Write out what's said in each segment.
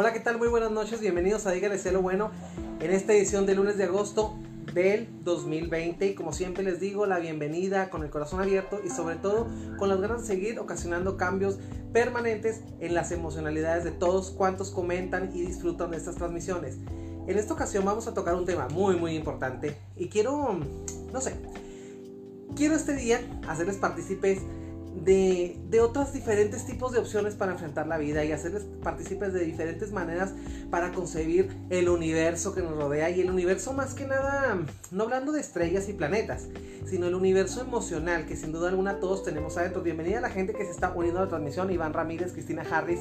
Hola, ¿qué tal? Muy buenas noches, bienvenidos a Dígale Cielo Bueno en esta edición de lunes de agosto del 2020 y como siempre les digo la bienvenida con el corazón abierto y sobre todo con las ganas de seguir ocasionando cambios permanentes en las emocionalidades de todos cuantos comentan y disfrutan de estas transmisiones. En esta ocasión vamos a tocar un tema muy muy importante y quiero, no sé, quiero este día hacerles partícipes de, de, otros diferentes tipos de opciones para enfrentar la vida y hacerles partícipes de diferentes maneras para concebir el universo que nos rodea y el universo más que nada, no hablando de estrellas y planetas, sino el universo emocional que sin duda alguna todos tenemos adentro. Bienvenida a la gente que se está uniendo a la transmisión, Iván Ramírez, Cristina Harris.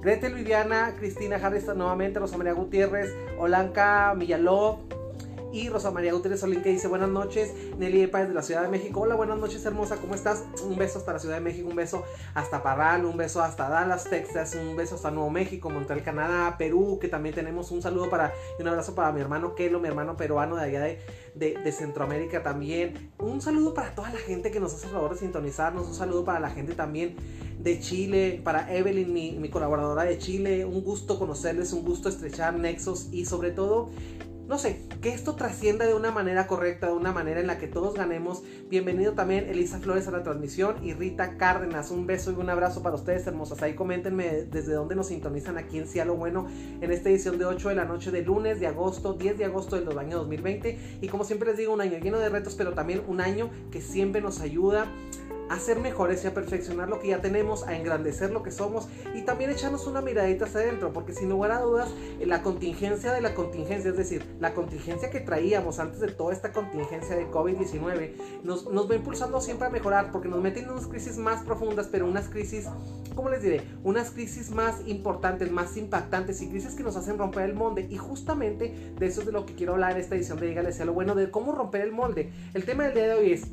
Gretel Viviana, Cristina Harris nuevamente, Rosa María Gutiérrez, Olanca Millaló, y Rosa María Gutiérrez Solín que dice buenas noches. Nelly Páez de la Ciudad de México. Hola, buenas noches, hermosa. ¿Cómo estás? Un beso hasta la Ciudad de México, un beso hasta Parral, un beso hasta Dallas, Texas, un beso hasta Nuevo México, Montreal, Canadá, Perú, que también tenemos un saludo para y un abrazo para mi hermano Kelo, mi hermano peruano de allá de, de, Centroamérica también. Un saludo para toda la gente que nos hace el favor de sintonizarnos. Un saludo para la gente también de Chile, para Evelyn, mi, mi colaboradora de Chile. Un gusto conocerles, un gusto estrechar nexos y sobre todo no sé, que esto trascienda de una manera correcta, de una manera en la que todos ganemos. Bienvenido también Elisa Flores a la transmisión y Rita Cárdenas. Un beso y un abrazo para ustedes, hermosas. Ahí coméntenme desde dónde nos sintonizan aquí en Cielo Bueno en esta edición de 8 de la noche de lunes de agosto, 10 de agosto del año 2020. Y como siempre les digo, un año lleno de retos, pero también un año que siempre nos ayuda a ser mejores y a perfeccionar lo que ya tenemos, a engrandecer lo que somos y también echarnos una miradita hacia adentro, porque sin lugar a dudas, eh, la contingencia de la contingencia, es decir, la contingencia que traíamos antes de toda esta contingencia de COVID-19, nos, nos va impulsando siempre a mejorar, porque nos meten en unas crisis más profundas, pero unas crisis, ¿cómo les diré? Unas crisis más importantes, más impactantes y crisis que nos hacen romper el molde. Y justamente de eso es de lo que quiero hablar en esta edición de Dígale sea lo bueno, de cómo romper el molde. El tema del día de hoy es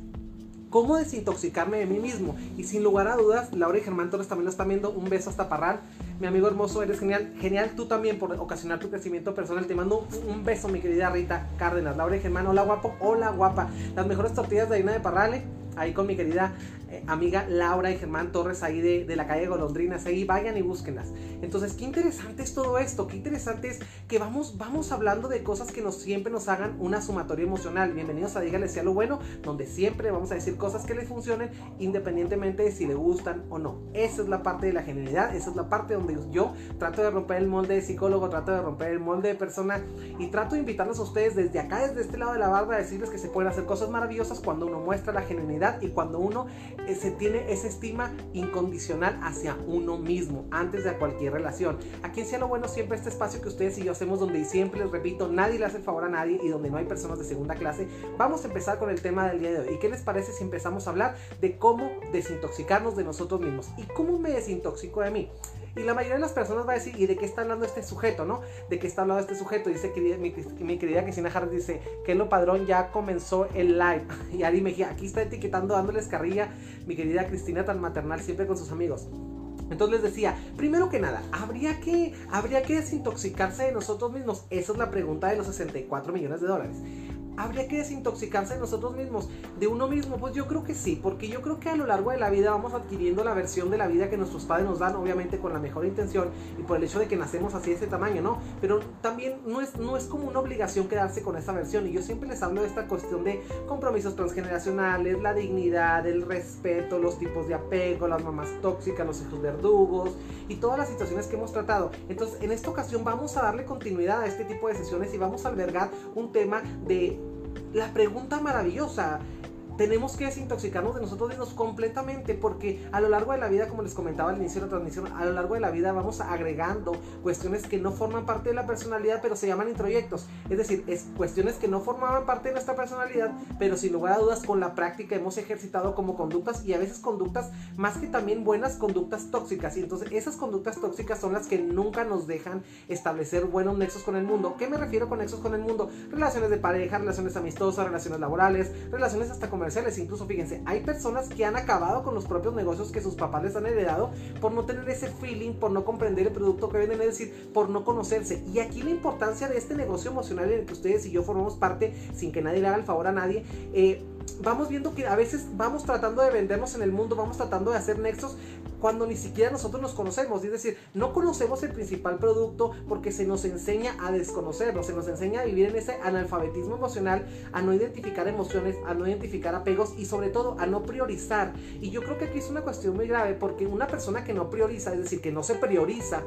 cómo desintoxicarme de mí mismo. Y sin lugar a dudas, Laura y Germán Torres también lo están viendo. Un beso hasta Parral. Mi amigo hermoso, eres genial. Genial tú también por ocasionar tu crecimiento personal. Te mando un beso, mi querida Rita Cárdenas. Laura y Germán, hola guapo, hola guapa. Las mejores tortillas de harina de Parrale ahí con mi querida eh, amiga Laura y Germán Torres ahí de, la calle Golondrinas, ahí vayan y búsquenlas. Entonces, qué interesante es todo esto, qué interesante es que vamos, vamos hablando de cosas que nos, siempre nos hagan una sumatoria emocional. Bienvenidos a Dígale sea lo bueno, donde siempre vamos a decir cosas que les funcionen independientemente de si le gustan o no. Esa es la parte de la genialidad, esa es la parte donde yo trato de romper el molde de psicólogo, trato de romper el molde de persona y trato de invitarlos a ustedes desde acá, desde este lado de la barba, a decirles que se pueden hacer cosas maravillosas cuando uno muestra la genialidad y cuando uno se tiene esa estima incondicional hacia uno mismo antes de cualquier relación. Aquí en Cielo Bueno siempre este espacio que ustedes y yo hacemos donde siempre les repito, nadie le hace el favor a nadie y donde no hay personas de segunda clase. Vamos a empezar con el tema del día de hoy. ¿Y qué les parece si empezamos a hablar de cómo desintoxicarnos de nosotros mismos? ¿Y cómo me desintoxico de mí? Y la mayoría de las personas va a decir, ¿y de qué está hablando este sujeto, no? ¿De qué está hablando este sujeto? Dice mi, querida Cristina Harris dice que lo padrón ya comenzó el live. Y Ari Mejía, aquí está etiquetando, dándoles carrilla, mi querida Cristina tan maternal, siempre con sus amigos. Entonces les decía, primero que nada, ¿habría que, ¿habría que desintoxicarse de nosotros mismos? Esa es la pregunta de los 64 millones de dólares. ¿Habría que desintoxicarse de nosotros mismos, de uno mismo? Pues yo creo que sí, porque yo creo que a lo largo de la vida vamos adquiriendo la versión de la vida que nuestros padres nos dan, obviamente con la mejor intención y por el hecho de que nacemos así de ese tamaño, ¿no? Pero también no es, no es como una obligación quedarse con esa versión y yo siempre les hablo de esta cuestión de compromisos transgeneracionales, la dignidad, el respeto, los tipos de apego, las mamás tóxicas, los hijos verdugos y todas las situaciones que hemos tratado. Entonces, en esta ocasión vamos a darle continuidad a este tipo de sesiones y vamos a albergar un tema de la pregunta maravillosa, tenemos que desintoxicarnos de nosotros mismos completamente porque a lo largo de la vida, como les comentaba al inicio de la transmisión, a lo largo de la vida vamos agregando cuestiones que no forman parte de la personalidad, pero se llaman introyectos. Es decir, es cuestiones que no formaban parte de nuestra personalidad, pero sin lugar a dudas con la práctica hemos ejercitado como conductas y a veces conductas más que también buenas conductas tóxicas. Y entonces esas conductas tóxicas son las que nunca nos dejan establecer buenos nexos con el mundo. ¿Qué me refiero con nexos con el mundo? Relaciones de pareja, relaciones amistosas, relaciones laborales, relaciones hasta comerciales Incluso fíjense, hay personas que han acabado con los propios negocios que sus papás les han heredado por no tener ese feeling, por no comprender el producto que venden, es decir, por no conocerse. Y aquí la importancia de este negocio emocional en el que ustedes y yo formamos parte sin que nadie le haga el favor a nadie. Eh, vamos viendo que a veces vamos tratando de vendernos en el mundo, vamos tratando de hacer nexos cuando ni siquiera nosotros nos conocemos. Es decir, no conocemos el principal producto porque se nos enseña a desconocerlo, se nos enseña a vivir en ese analfabetismo emocional, a no identificar emociones, a no identificar apegos y sobre todo a no priorizar. Y yo creo que aquí es una cuestión muy grave porque una persona que no prioriza, es decir, que no se prioriza,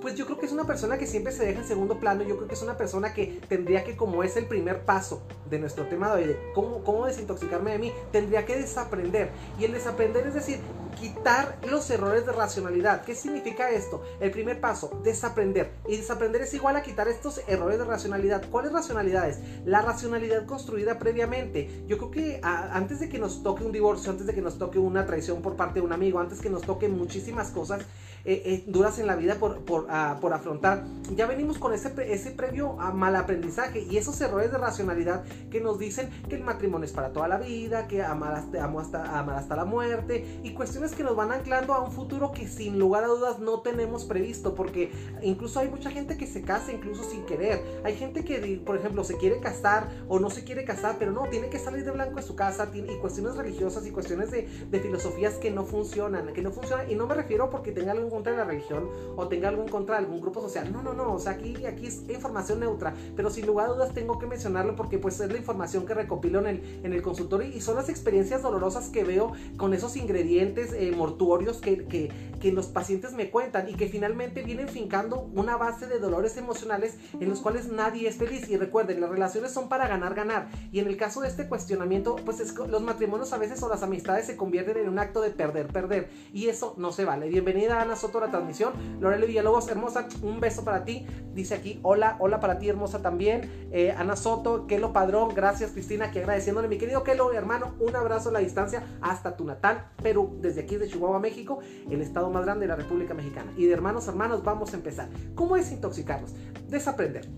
pues yo creo que es una persona que siempre se deja en segundo plano. Yo creo que es una persona que tendría que, como es el primer paso de nuestro tema de hoy, cómo, cómo desintoxicarme de mí, tendría que desaprender. Y el desaprender es decir, quitar los errores de racionalidad. ¿Qué significa esto? El primer paso, desaprender. Y desaprender es igual a quitar estos errores de racionalidad. ¿Cuáles racionalidades? La racionalidad construida previamente. Yo creo que antes de que nos toque un divorcio, antes de que nos toque una traición por parte de un amigo, antes que nos toque muchísimas cosas eh, eh, duras en la vida por, por, ah, por, afrontar, ya venimos con ese, ese previo a mal aprendizaje y esos errores de racionalidad que nos dicen que el matrimonio es para toda la vida, que amar hasta, hasta, amar hasta la muerte y cuestiones que nos van anclando a un futuro que sin lugar a dudas no tenemos previsto, porque incluso hay mucha gente que se casa incluso sin querer. Hay gente que, por ejemplo, se quiere casar o no se quiere casar, pero no, tiene que salir de blanco de su casa y cuestiones religiosas y cuestiones de, de filosofías que no funcionan, que no funcionan. Y no me refiero porque tenga algo contra la religión o tenga algo en contra de algún grupo social. No, no, no. O sea, aquí, aquí es información neutra, pero sin lugar a dudas tengo que mencionarlo porque pues es la información que recopilo en el, en el consultorio y son las experiencias dolorosas que veo con esos ingredientes eh, mortuorios que, que, que, los pacientes me cuentan y que finalmente vienen fincando una base de dolores emocionales en los cuales nadie es feliz. Y recuerden, las relaciones son para ganar, ganar. Y en el caso de este cuestionamiento, pues es, los matrimonios a veces o las amistades se convierten en un acto de perder, perder. Y eso no se vale. Bienvenida Ana Soto la transmisión. Lorelo Villalobos, hermosa, un beso para ti. Dice aquí, hola, hola para ti, hermosa también. Eh, Ana Soto, Kelo Padrón, gracias Cristina, aquí agradeciéndole. Mi querido Kelo, hermano, un abrazo a la distancia hasta tu natal, pero desde aquí de Chihuahua, México, el estado más grande de la República Mexicana. Y de hermanos hermanos, vamos a empezar. ¿Cómo es intoxicarnos? Desaprender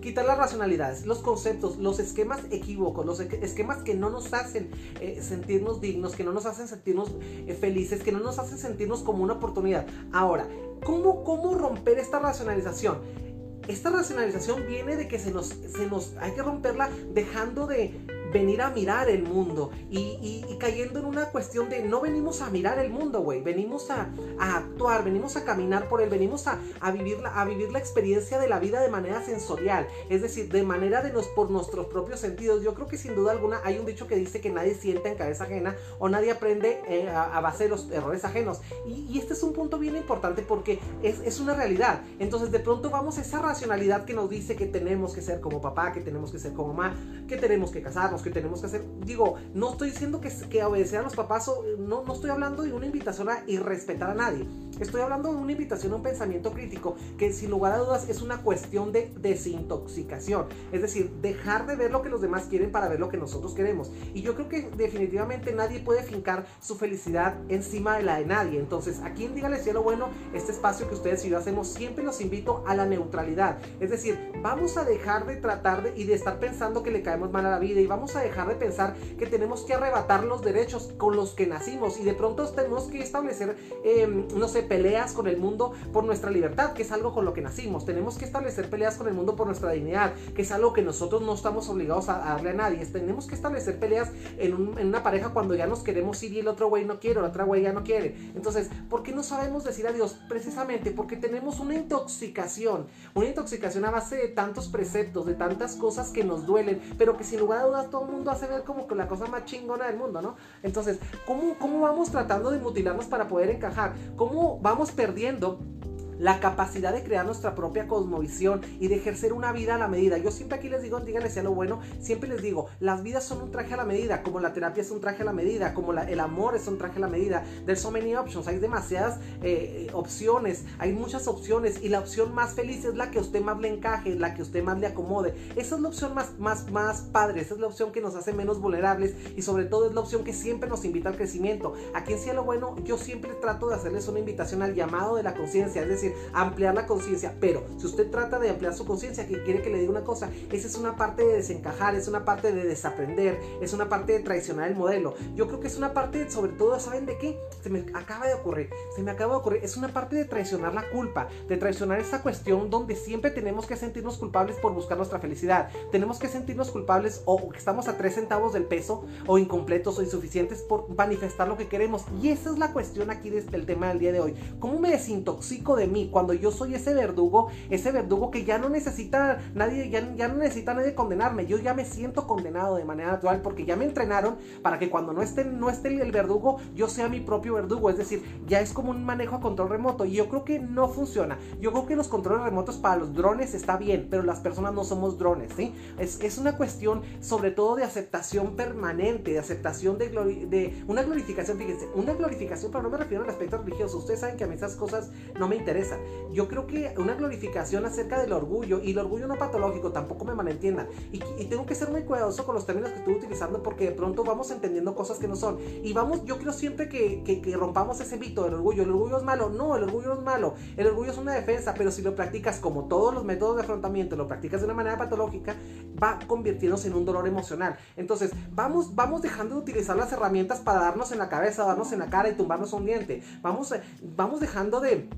quitar las racionalidades, los conceptos, los esquemas equívocos, los esquemas que no nos hacen eh, sentirnos dignos, que no nos hacen sentirnos eh, felices, que no nos hacen sentirnos como una oportunidad. Ahora, ¿cómo, cómo romper esta racionalización? Esta racionalización viene de que se nos, se nos hay que romperla dejando de venir a mirar el mundo y, cayendo en una cuestión de no venimos a mirar el mundo, güey, venimos a, actuar, venimos a caminar por él, venimos a, vivir la, a vivir la experiencia de la vida de manera sensorial, es decir, de manera de nos, por nuestros propios sentidos. Yo creo que sin duda alguna hay un dicho que dice que nadie siente en cabeza ajena o nadie aprende eh, a, base de los errores ajenos. Y, este es un punto bien importante porque es, es una realidad. Entonces de pronto vamos a esa racionalidad que nos dice que tenemos que ser como papá, que tenemos que ser como mamá, que tenemos que casarnos que tenemos que hacer. Digo, no estoy diciendo que, que obedecer a los papás, no, no estoy hablando de una invitación a irrespetar a nadie. Estoy hablando de una invitación a un pensamiento crítico que sin lugar a dudas es una cuestión de desintoxicación. Es decir, dejar de ver lo que los demás quieren para ver lo que nosotros queremos. Y yo creo que definitivamente nadie puede fincar su felicidad encima de la de nadie. Entonces, aquí en Dígale Cielo Bueno, este espacio que ustedes y yo hacemos, siempre los invito a la neutralidad. Es decir, vamos a dejar de tratar de, y de estar pensando que le caemos mal a la vida y vamos a dejar de pensar que tenemos que arrebatar los derechos con los que nacimos y de pronto tenemos que establecer, em, no sé, peleas con el mundo por nuestra libertad, que es algo con lo que nacimos. Tenemos que establecer peleas con el mundo por nuestra dignidad, que es algo que nosotros no estamos obligados a, darle a nadie. Tenemos que establecer peleas en, una pareja cuando ya nos queremos ir y el otro güey no quiere la otra güey ya no quiere. Entonces, ¿por qué no sabemos decir adiós? Precisamente porque tenemos una intoxicación, una intoxicación a base de tantos preceptos, de tantas cosas que nos duelen, pero que sin lugar a dudas todo el mundo hace ver como que la cosa más chingona del mundo, ¿no? Entonces, ¿cómo, cómo vamos tratando de mutilarnos para poder encajar? ¿Cómo vamos perdiendo la capacidad de crear nuestra propia cosmovisión y de ejercer una vida a la medida. Yo siempre aquí les digo, díganle sea lo bueno, siempre les digo, las vidas son un traje a la medida, como la terapia es un traje a la medida, como el amor es un traje a la medida. There's so many options, hay demasiadas eh, opciones, hay muchas opciones y la opción más feliz es la que a usted más le encaje, la que a usted más le acomode. Esa es la opción más, más, más padre, esa es la opción que nos hace menos vulnerables y sobre todo es la opción que siempre nos invita al crecimiento. Aquí en Cielo Bueno yo siempre trato de hacerles una invitación al llamado de la conciencia, es decir, ampliar la conciencia. Pero si usted trata de ampliar su conciencia, que quiere que le diga una cosa, esa es una parte de desencajar, es una parte de desaprender, es una parte de traicionar el modelo. Yo creo que es una parte, sobre todo, ¿saben de qué? Se me acaba de ocurrir, se me acaba de ocurrir, es una parte de traicionar la culpa, de traicionar esa cuestión donde siempre tenemos que sentirnos culpables por buscar nuestra felicidad. Tenemos que sentirnos culpables o que estamos a tres centavos del peso o incompletos o insuficientes por manifestar lo que queremos. Y esa es la cuestión aquí del tema del día de hoy. ¿Cómo me desintoxico de mí cuando yo soy ese verdugo, ese verdugo que ya no necesita nadie, ya, no necesita nadie condenarme? Yo ya me siento condenado de manera natural porque ya me entrenaron para que cuando no esté, no esté el verdugo, yo sea mi propio verdugo. Es decir, ya es como un manejo a control remoto. Y yo creo que no funciona. Yo creo que los controles remotos para los drones está bien, pero las personas no somos drones, ¿sí? Es, es una cuestión sobre todo de aceptación permanente, de aceptación de, de una glorificación, fíjense, una glorificación, pero no me refiero al aspecto religioso. Ustedes saben que a mí esas cosas no me interesan. Yo creo que una glorificación acerca del orgullo, y el orgullo no patológico, tampoco me malentiendan. Y, tengo que ser muy cuidadoso con los términos que estoy utilizando porque de pronto vamos entendiendo cosas que no son. Y vamos, yo creo siempre que, que, que rompamos ese mito del orgullo. El orgullo es malo. No, el orgullo no es malo. El orgullo es una defensa, pero si lo practicas como todos los métodos de afrontamiento, lo practicas de una manera patológica, va convirtiéndose en un dolor emocional. Entonces, vamos, vamos dejando de utilizar las herramientas para darnos en la cabeza, darnos en la cara y tumbarnos un diente. Vamos, eh, vamos dejando de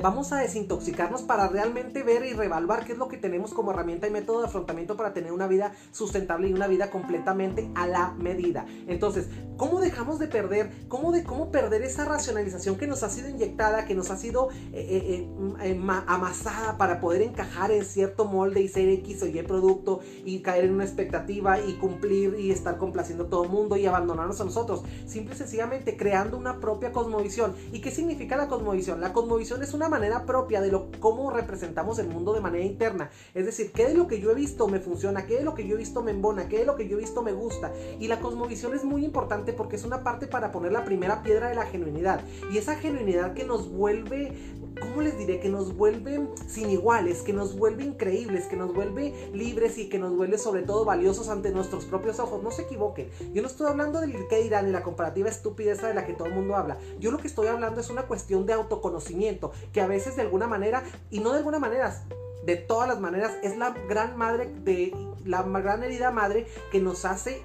vamos a desintoxicarnos para realmente ver y revaluar qué es lo que tenemos como herramienta y método de afrontamiento para tener una vida sustentable y una vida completamente a la medida. Entonces, ¿cómo dejamos de perder, cómo, de, cómo perder esa racionalización que nos ha sido inyectada, que nos ha sido eh, eh, eh, amasada para poder encajar en cierto molde y ser X o Y producto y caer en una expectativa y cumplir y estar complaciendo a todo el mundo y abandonarnos a nosotros? Simple y sencillamente creando una propia cosmovisión. ¿Y qué significa la cosmovisión? La cosmovisión es es una manera propia de lo, cómo representamos el mundo de manera interna. Es decir, qué de lo que yo he visto me funciona, qué de lo que yo he visto me embona, qué de lo que yo he visto me gusta. Y la cosmovisión es muy importante porque es una parte para poner la primera piedra de la genuinidad. Y esa genuinidad que nos vuelve ¿cómo les diré? Que nos vuelve sin iguales, que nos vuelve increíbles, que nos vuelve libres y que nos vuelve sobre todo valiosos ante nuestros propios ojos. No se equivoquen. Yo no estoy hablando del que dirán y la comparativa estúpida de la que todo el mundo habla. Yo lo que estoy hablando es una cuestión de autoconocimiento, que a veces de alguna manera, y no de alguna manera, de todas las maneras, es la gran madre de la gran herida madre que nos hace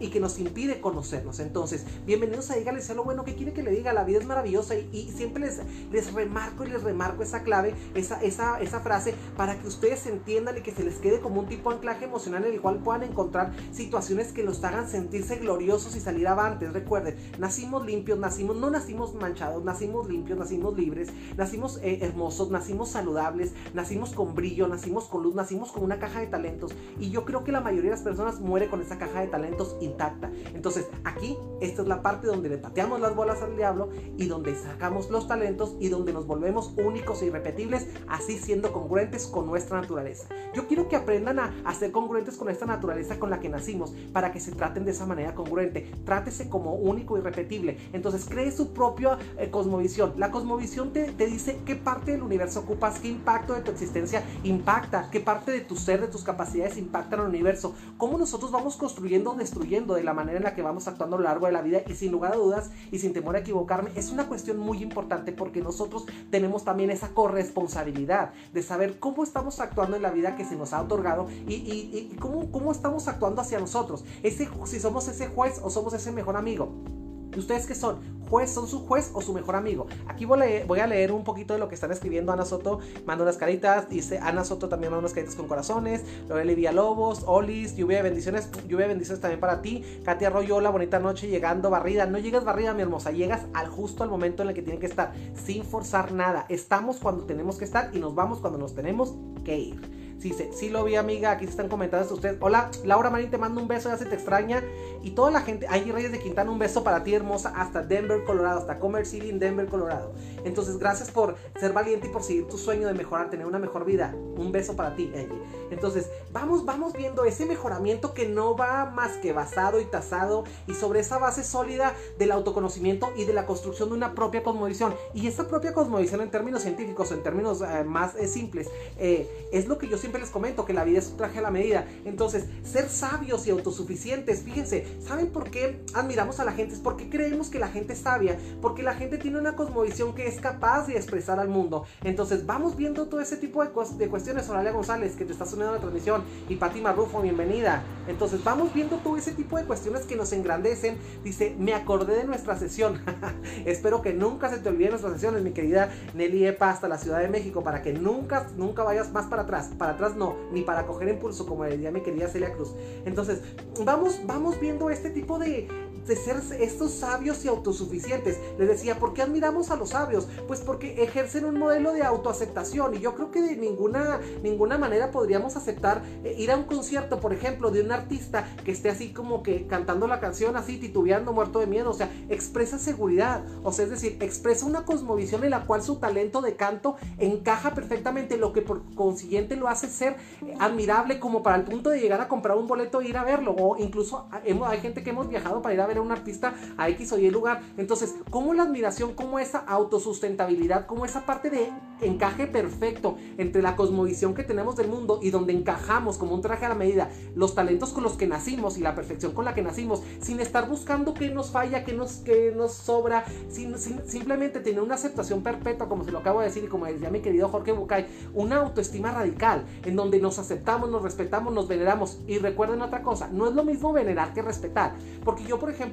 y que nos impide conocernos. Entonces, bienvenidos a Dígale sea lo bueno que quiere que le diga. La vida es maravillosa y, siempre les, les remarco y les remarco esa clave, esa, esa, esa frase para que ustedes entiendan y que se les quede como un tipo de anclaje emocional en el cual puedan encontrar situaciones que los hagan sentirse gloriosos y salir avantes. Recuerden, nacimos limpios, nacimos, no nacimos manchados, nacimos limpios, nacimos libres, nacimos eh, hermosos, nacimos saludables, nacimos con brillo, nacimos con luz, nacimos con una caja de talentos. Y yo creo que la mayoría de las personas muere con esa caja de talentos y intacta. Entonces, aquí, esta es la parte donde le pateamos las bolas al diablo y donde sacamos los talentos y donde nos volvemos únicos e irrepetibles, así siendo congruentes con nuestra naturaleza. Yo quiero que aprendan a, ser congruentes con esta naturaleza con la que nacimos, para que se traten de esa manera congruente. Trátese como único y irrepetible. Entonces, cree su propia eh, cosmovisión. La cosmovisión te, dice qué parte del universo ocupas, qué impacto de tu existencia impacta, qué parte de tu ser, de tus capacidades impactan al universo, cómo nosotros vamos construyendo o de la manera en la que vamos actuando a lo largo de la vida y sin lugar a dudas y sin temor a equivocarme, es una cuestión muy importante porque nosotros tenemos también esa corresponsabilidad de saber cómo estamos actuando en la vida que se nos ha otorgado y, y, cómo, cómo estamos actuando hacia nosotros. Ese, si somos ese juez o somos ese mejor amigo. ¿Ustedes qué son? ¿Juez? ¿Son su juez o su mejor amigo? Aquí voy a, leer, un poquito de lo que están escribiendo. Ana Soto manda unas caritas. Dice Ana Soto también manda unas caritas con corazones. Loreli Lobos, Olis, lluvia de bendiciones. Lluvia de bendiciones también para ti. Katia Arroyo, hola, bonita noche. Llegando barrida. No llegas barrida, mi hermosa. Llegas al justo al momento en el que tienen que estar. Sin forzar nada. Estamos cuando tenemos que estar y nos vamos cuando nos tenemos que ir. Sí, sí, lo vi, amiga. Aquí se están comentando ustedes. Hola, Laura Marín, te mando un beso, ya se te extraña. Y toda la gente, Angie Reyes de Quintana, un beso para ti, hermosa, hasta Denver, Colorado, hasta Commerce City en Denver, Colorado. Entonces, gracias por ser valiente y por seguir tu sueño de mejorar, tener una mejor vida. Un beso para ti, Angie. Entonces, vamos, vamos viendo ese mejoramiento que no va más que basado y tasado y sobre esa base sólida del autoconocimiento y de la construcción de una propia cosmovisión. Y esa propia cosmovisión en términos científicos, en términos eh, más eh, simples, eh, es lo que yo siempre siempre les comento que la vida es un traje a la medida. Entonces, ser sabios y autosuficientes, fíjense, ¿saben por qué admiramos a la gente? Es porque creemos que la gente es sabia, porque la gente tiene una cosmovisión que es capaz de expresar al mundo. Entonces, vamos viendo todo ese tipo de, cuestiones. Oralia González, que te está uniendo a la transmisión, y Pati Marrufo, bienvenida. Entonces, vamos viendo todo ese tipo de cuestiones que nos engrandecen. Dice, me acordé de nuestra sesión. Espero que nunca se te olviden nuestras sesiones, mi querida Nelly Epa, hasta la Ciudad de México, para que nunca, nunca vayas más para atrás. Atrás no, ni para coger impulso, como decía mi querida Celia Cruz. Entonces, vamos, vamos viendo este tipo de, de ser estos sabios y autosuficientes. Les decía, ¿por qué admiramos a los sabios? Pues porque ejercen un modelo de autoaceptación y yo creo que de ninguna, ninguna manera podríamos aceptar eh, ir a un concierto, por ejemplo, de un artista que esté así como que cantando la canción así, titubeando, muerto de miedo. O sea, expresa seguridad. O sea, es decir, expresa una cosmovisión en la cual su talento de canto encaja perfectamente, lo que por consiguiente lo hace ser eh, admirable como para el punto de llegar a comprar un boleto e ir a verlo. O incluso ah, hay gente que hemos viajado para ir a ver a un artista a X o Y lugar. Entonces, como la admiración, como esa autosustentabilidad, como esa parte de encaje perfecto entre la cosmovisión que tenemos del mundo y donde encajamos como un traje a la medida los talentos con los que nacimos y la perfección con la que nacimos, sin estar buscando qué nos falla, qué nos, qué nos sobra, sin, simplemente tener una aceptación perpetua, como se lo acabo de decir y como decía mi querido Jorge Bucay, una autoestima radical en donde nos aceptamos, nos respetamos, nos veneramos. Y recuerden otra cosa, no es lo mismo venerar que respetar, porque yo, por ejemplo,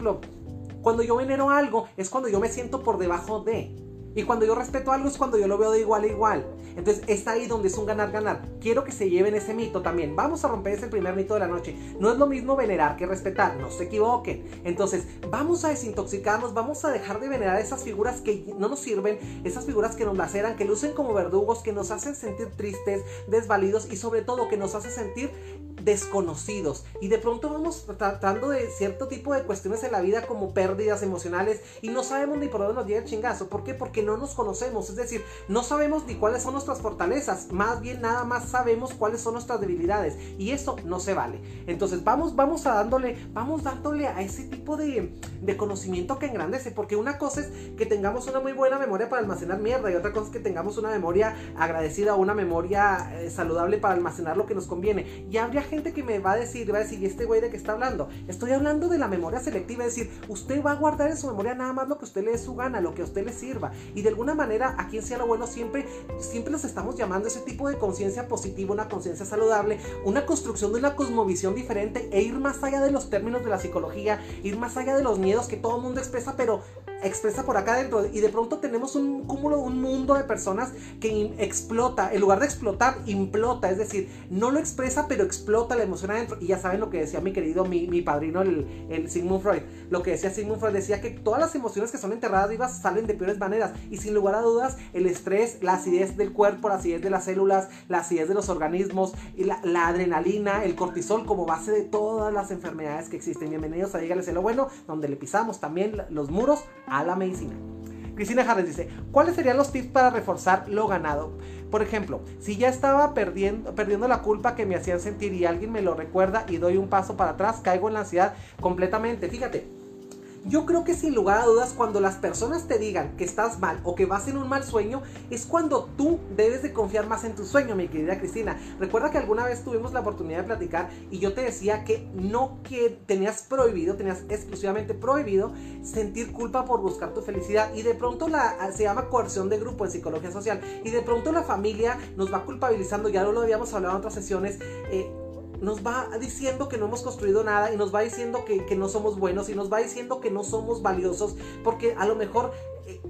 cuando yo venero algo es cuando yo me siento por debajo de. Y cuando yo respeto algo es cuando yo lo veo de igual a igual. Entonces está ahí donde es un ganar-ganar. Quiero que se lleven ese mito también. Vamos a romper ese primer mito de la noche. No es lo mismo venerar que respetar. No se equivoquen. Entonces vamos a desintoxicarnos. Vamos a dejar de venerar esas figuras que no nos sirven. Esas figuras que nos laceran, que lucen como verdugos, que nos hacen sentir tristes, desvalidos y sobre todo que nos hacen sentir desconocidos y de pronto vamos tratando de cierto tipo de cuestiones en la vida como pérdidas emocionales y no sabemos ni por dónde nos llega el chingazo. ¿Por qué? Porque no nos conocemos, es decir, no sabemos ni cuáles son nuestras fortalezas, más bien nada más sabemos cuáles son nuestras debilidades y eso no se vale. Entonces vamos, vamos a dándole, vamos dándole a ese tipo de, de conocimiento que engrandece, porque una cosa es que tengamos una muy buena memoria para almacenar mierda y otra cosa es que tengamos una memoria agradecida o una memoria eh, saludable para almacenar lo que nos conviene. Y habría gente que me va a decir, va a decir, ¿y este güey de qué está hablando? Estoy hablando de la memoria selectiva, es decir, usted va a guardar en su memoria nada más lo que usted le dé su gana, lo que a usted le sirva. Y de alguna manera, aquí en Sea lo Bueno siempre, siempre nos estamos llamando ese tipo de conciencia positiva, una conciencia saludable, una construcción de una cosmovisión diferente e ir más allá de los términos de la psicología, ir más allá de los miedos que todo el mundo expresa, pero expresa por acá adentro. Y de pronto tenemos un cúmulo, un mundo de personas que explota, en lugar de explotar, implota, es decir, no lo expresa, pero explota la emoción adentro. Y ya saben lo que decía mi querido, mi, padrino, el, Sigmund Freud. Lo que decía Sigmund Freud decía que todas las emociones que son enterradas vivas salen de peores maneras. Y sin lugar a dudas, el estrés, la acidez del cuerpo, la acidez de las células, la acidez de los organismos, y la, adrenalina, el cortisol como base de todas las enfermedades que existen. Bienvenidos a Dígales lo bueno, donde le pisamos también los muros la medicina. Cristina Harris dice, ¿cuáles serían los tips para reforzar lo ganado? Por ejemplo, si ya estaba perdiendo, perdiendo la culpa que me hacían sentir y alguien me lo recuerda y doy un paso para atrás, caigo en la ansiedad completamente. Fíjate, yo creo que sin lugar a dudas cuando las personas te digan que estás mal o que vas en un mal sueño, es cuando tú debes de confiar más en tu sueño, mi querida Cristina. Recuerda que alguna vez tuvimos la oportunidad de platicar y yo te decía que no que tenías prohibido, tenías exclusivamente prohibido sentir culpa por buscar tu felicidad y de pronto la se llama coerción de grupo en psicología social y de pronto la familia nos va culpabilizando, ya lo habíamos hablado en otras sesiones. Eh, nos va diciendo que no hemos construido nada y nos va diciendo que, que, no somos buenos y nos va diciendo que no somos valiosos porque a lo mejor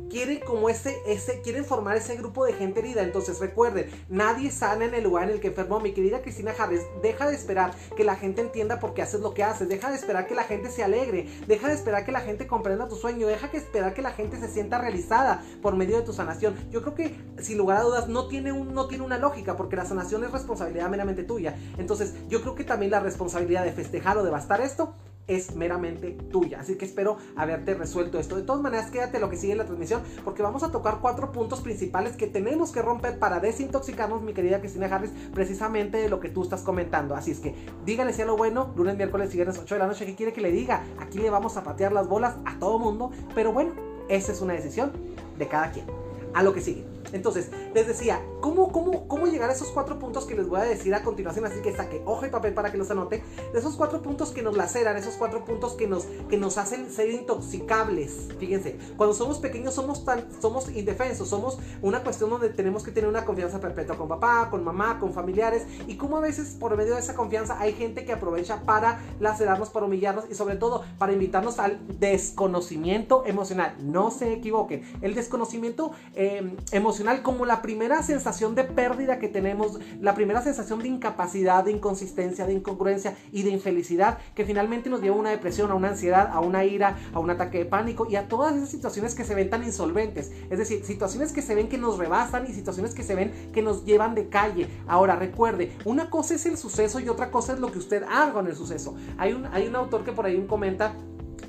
quieren como ese, ese, quieren formar ese grupo de gente herida. Entonces recuerden, nadie sana en el lugar en el que enfermó. Mi querida Cristina Harris, deja de esperar que la gente entienda por qué haces lo que haces. Deja de esperar que la gente se alegre. Deja de esperar que la gente comprenda tu sueño. Deja que esperar que la gente se sienta realizada por medio de tu sanación. Yo creo que sin lugar a dudas no tiene, un, no tiene una lógica porque la sanación es responsabilidad meramente tuya. Entonces yo creo que también la responsabilidad de festejar o devastar esto es meramente tuya. Así que espero haberte resuelto esto. De todas maneras, quédate lo que sigue en la transmisión porque vamos a tocar cuatro puntos principales que tenemos que romper para desintoxicarnos, mi querida Cristina Harris, precisamente de lo que tú estás comentando. Así es que dígale si a lo bueno, lunes, miércoles y viernes 8 de la noche, ¿qué quiere que le diga? Aquí le vamos a patear las bolas a todo mundo, pero bueno, esa es una decisión de cada quien. A lo que sigue. Entonces, les decía, ¿cómo, cómo, cómo llegar a esos cuatro puntos que les voy a decir a continuación? Así que saque hoja y papel para que los anote. De esos cuatro puntos que nos laceran, esos cuatro puntos que nos, que nos hacen ser intoxicables. Fíjense, cuando somos pequeños somos, tan, somos indefensos, somos una cuestión donde tenemos que tener una confianza perpetua con papá, con mamá, con familiares. Y cómo a veces por medio de esa confianza hay gente que aprovecha para lacerarnos, para humillarnos y sobre todo para invitarnos al desconocimiento emocional. No se equivoquen. El desconocimiento eh, emocional como la primera sensación de pérdida que tenemos, la primera sensación de incapacidad, de inconsistencia, de incongruencia y de infelicidad que finalmente nos lleva a una depresión, a una ansiedad, a una ira, a un ataque de pánico y a todas esas situaciones que se ven tan insolventes. Es decir, situaciones que se ven que nos rebasan y situaciones que se ven que nos llevan de calle. Ahora, recuerde, una cosa es el suceso y otra cosa es lo que usted haga con el suceso. Hay un, hay un autor que por ahí comenta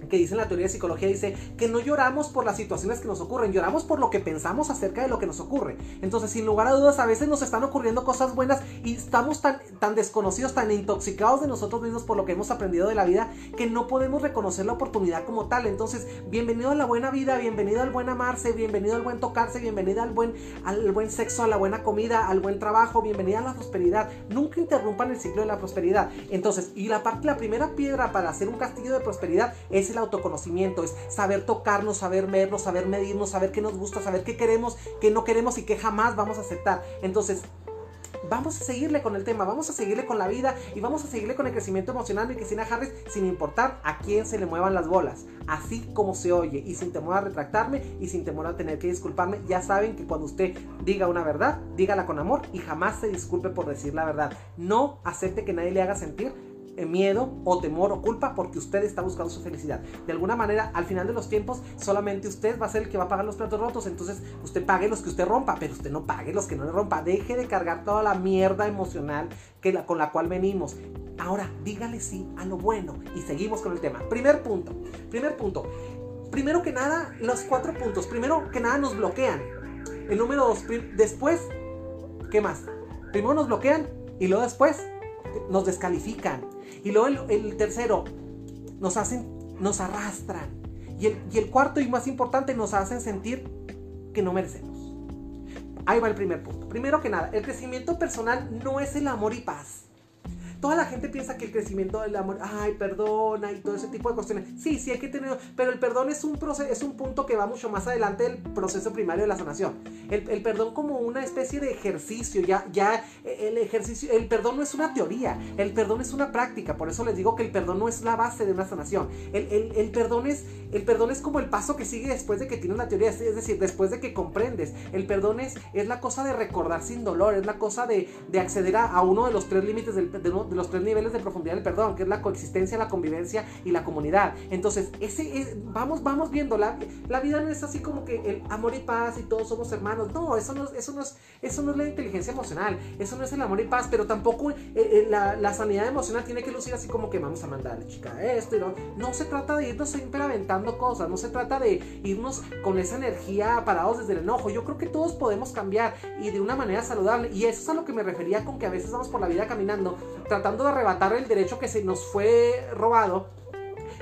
que dice la teoría de psicología, dice que no lloramos por las situaciones que nos ocurren, lloramos por lo que pensamos acerca de lo que nos ocurre. Entonces, sin lugar a dudas, a veces nos están ocurriendo cosas buenas y estamos tan, tan desconocidos, tan intoxicados de nosotros mismos por lo que hemos aprendido de la vida, que no podemos reconocer la oportunidad como tal. Entonces, bienvenido a la buena vida, bienvenido al buen amarse, bienvenido al buen tocarse, bienvenido al buen, al buen sexo, a la buena comida, al buen trabajo, bienvenida a la prosperidad. Nunca interrumpan el ciclo de la prosperidad. Entonces, y la parte, la primera piedra para hacer un castillo de prosperidad es el autoconocimiento, es saber tocarnos, saber vernos, saber medirnos, saber qué nos gusta, saber qué queremos, qué no queremos y qué jamás vamos a aceptar. Entonces, vamos a seguirle con el tema, vamos a seguirle con la vida y vamos a seguirle con el crecimiento emocional de Cristina Harris sin importar a quién se le muevan las bolas, así como se oye y sin temor a retractarme y sin temor a tener que disculparme. Ya saben que cuando usted diga una verdad, dígala con amor y jamás se disculpe por decir la verdad. No acepte que nadie le haga sentir miedo o temor o culpa porque usted está buscando su felicidad. De alguna manera, al final de los tiempos, solamente usted va a ser el que va a pagar los platos rotos. Entonces, usted pague los que usted rompa, pero usted no pague los que no le rompa. Deje de cargar toda la mierda emocional que con la cual venimos. Ahora, dígale sí a lo bueno y seguimos con el tema. Primer punto. Primer punto. Primero que nada, los cuatro puntos. Primero que nada, nos bloquean. El número dos. Después, ¿qué más? Primero nos bloquean y luego después nos descalifican. Y luego el, tercero, nos hacen, nos arrastran. Y el, y el cuarto y más importante, nos hacen sentir que no merecemos. Ahí va el primer punto. Primero que nada, el crecimiento personal no es el amor y paz. Toda la gente piensa que el crecimiento del amor, ay, perdona y todo ese tipo de cuestiones. Sí, sí hay que tener, pero el perdón es un, proceso, es un punto que va mucho más adelante del proceso primario de la sanación. El, el, perdón como una especie de ejercicio, ya, ya el ejercicio, el perdón no es una teoría, el perdón es una práctica. Por eso les digo que el perdón no es la base de una sanación. El, el, el perdón, es, el perdón es como el paso que sigue después de que tienes la teoría, es decir, después de que comprendes. El perdón es, es la cosa de recordar sin dolor, es la cosa de, de acceder a, a, uno de los tres límites del, de, de los tres niveles de profundidad del perdón, que es la coexistencia, la convivencia y la comunidad. Entonces, ese es, vamos, vamos viendo, la, la vida no es así como que el amor y paz y todos somos hermanos. No, eso no, eso no, es, eso no es la inteligencia emocional, eso no es el amor y paz, pero tampoco eh, eh, la, la, sanidad emocional tiene que lucir así como que vamos a mandarle, chica, esto y no. No se trata de irnos siempre aventando cosas, no se trata de irnos con esa energía parados desde el enojo. Yo creo que todos podemos cambiar y de una manera saludable. Y eso es a lo que me refería con que a veces vamos por la vida caminando tratando de arrebatar el derecho que se nos fue robado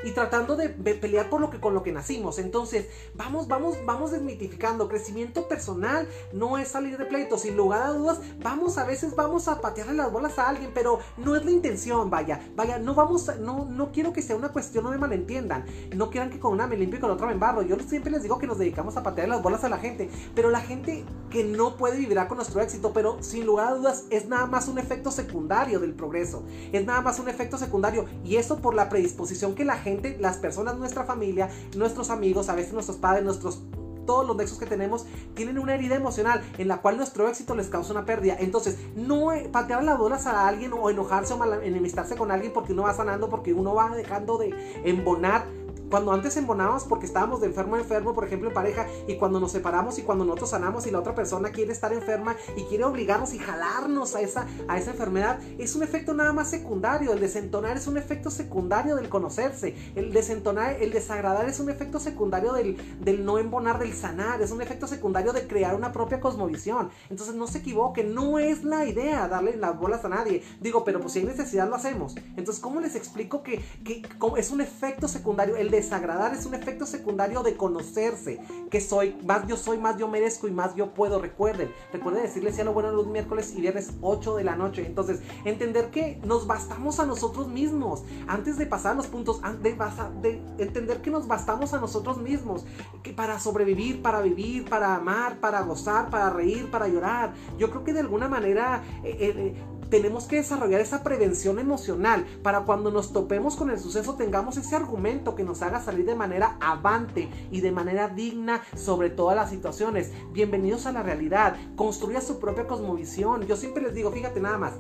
y tratando de pelear por lo que con lo que nacimos. Entonces, vamos, vamos, vamos desmitificando. Crecimiento personal no es salir de pleito. Sin lugar a dudas, vamos a veces vamos a patearle las bolas a alguien, pero no es la intención, vaya. Vaya, no vamos, no, no quiero que sea una cuestión, no me malentiendan. No quieran que con una me limpie y con otra me embarro. Yo siempre les digo que nos dedicamos a patear las bolas a la gente, pero la gente que no puede vivir con nuestro éxito, pero sin lugar a dudas es nada más un efecto secundario del progreso. Es nada más un efecto secundario y eso por la predisposición que la gente las personas, nuestra familia, nuestros amigos, a veces nuestros padres, nuestros todos los nexos que tenemos tienen una herida emocional en la cual nuestro éxito les causa una pérdida. Entonces, no patear las bolas a alguien o enojarse o enemistarse con alguien porque uno va sanando, porque uno va dejando de embonar cuando antes embonábamos porque estábamos de enfermo a enfermo, por ejemplo, en pareja, y cuando nos separamos y cuando nosotros sanamos y la otra persona quiere estar enferma y quiere obligarnos y jalarnos a esa, a esa enfermedad, es un efecto nada más secundario. El desentonar es un efecto secundario del conocerse. El desentonar, el desagradar es un efecto secundario del, del no embonar, del sanar. Es un efecto secundario de crear una propia cosmovisión. Entonces no se equivoque, no es la idea darle las bolas a nadie. Digo, pero pues si hay necesidad lo hacemos. Entonces, ¿cómo les explico que, que es un efecto secundario? Desagradar es un efecto secundario de conocerse, que soy, más yo soy, más yo merezco y más yo puedo. Recuerden, recuerden decirle a lo bueno los miércoles y viernes 8 de la noche. Entonces, entender que nos bastamos a nosotros mismos. Antes de pasar los puntos, de, de entender que nos bastamos a nosotros mismos. Que para sobrevivir, para vivir, para amar, para gozar, para reír, para llorar. Yo creo que de alguna manera eh, eh, tenemos que desarrollar esa prevención emocional para cuando nos topemos con el suceso tengamos ese argumento que nos haga salir de manera avante y de manera digna sobre todas las situaciones. Bienvenidos a la realidad, construya su propia cosmovisión. Yo siempre les digo, fíjate nada más,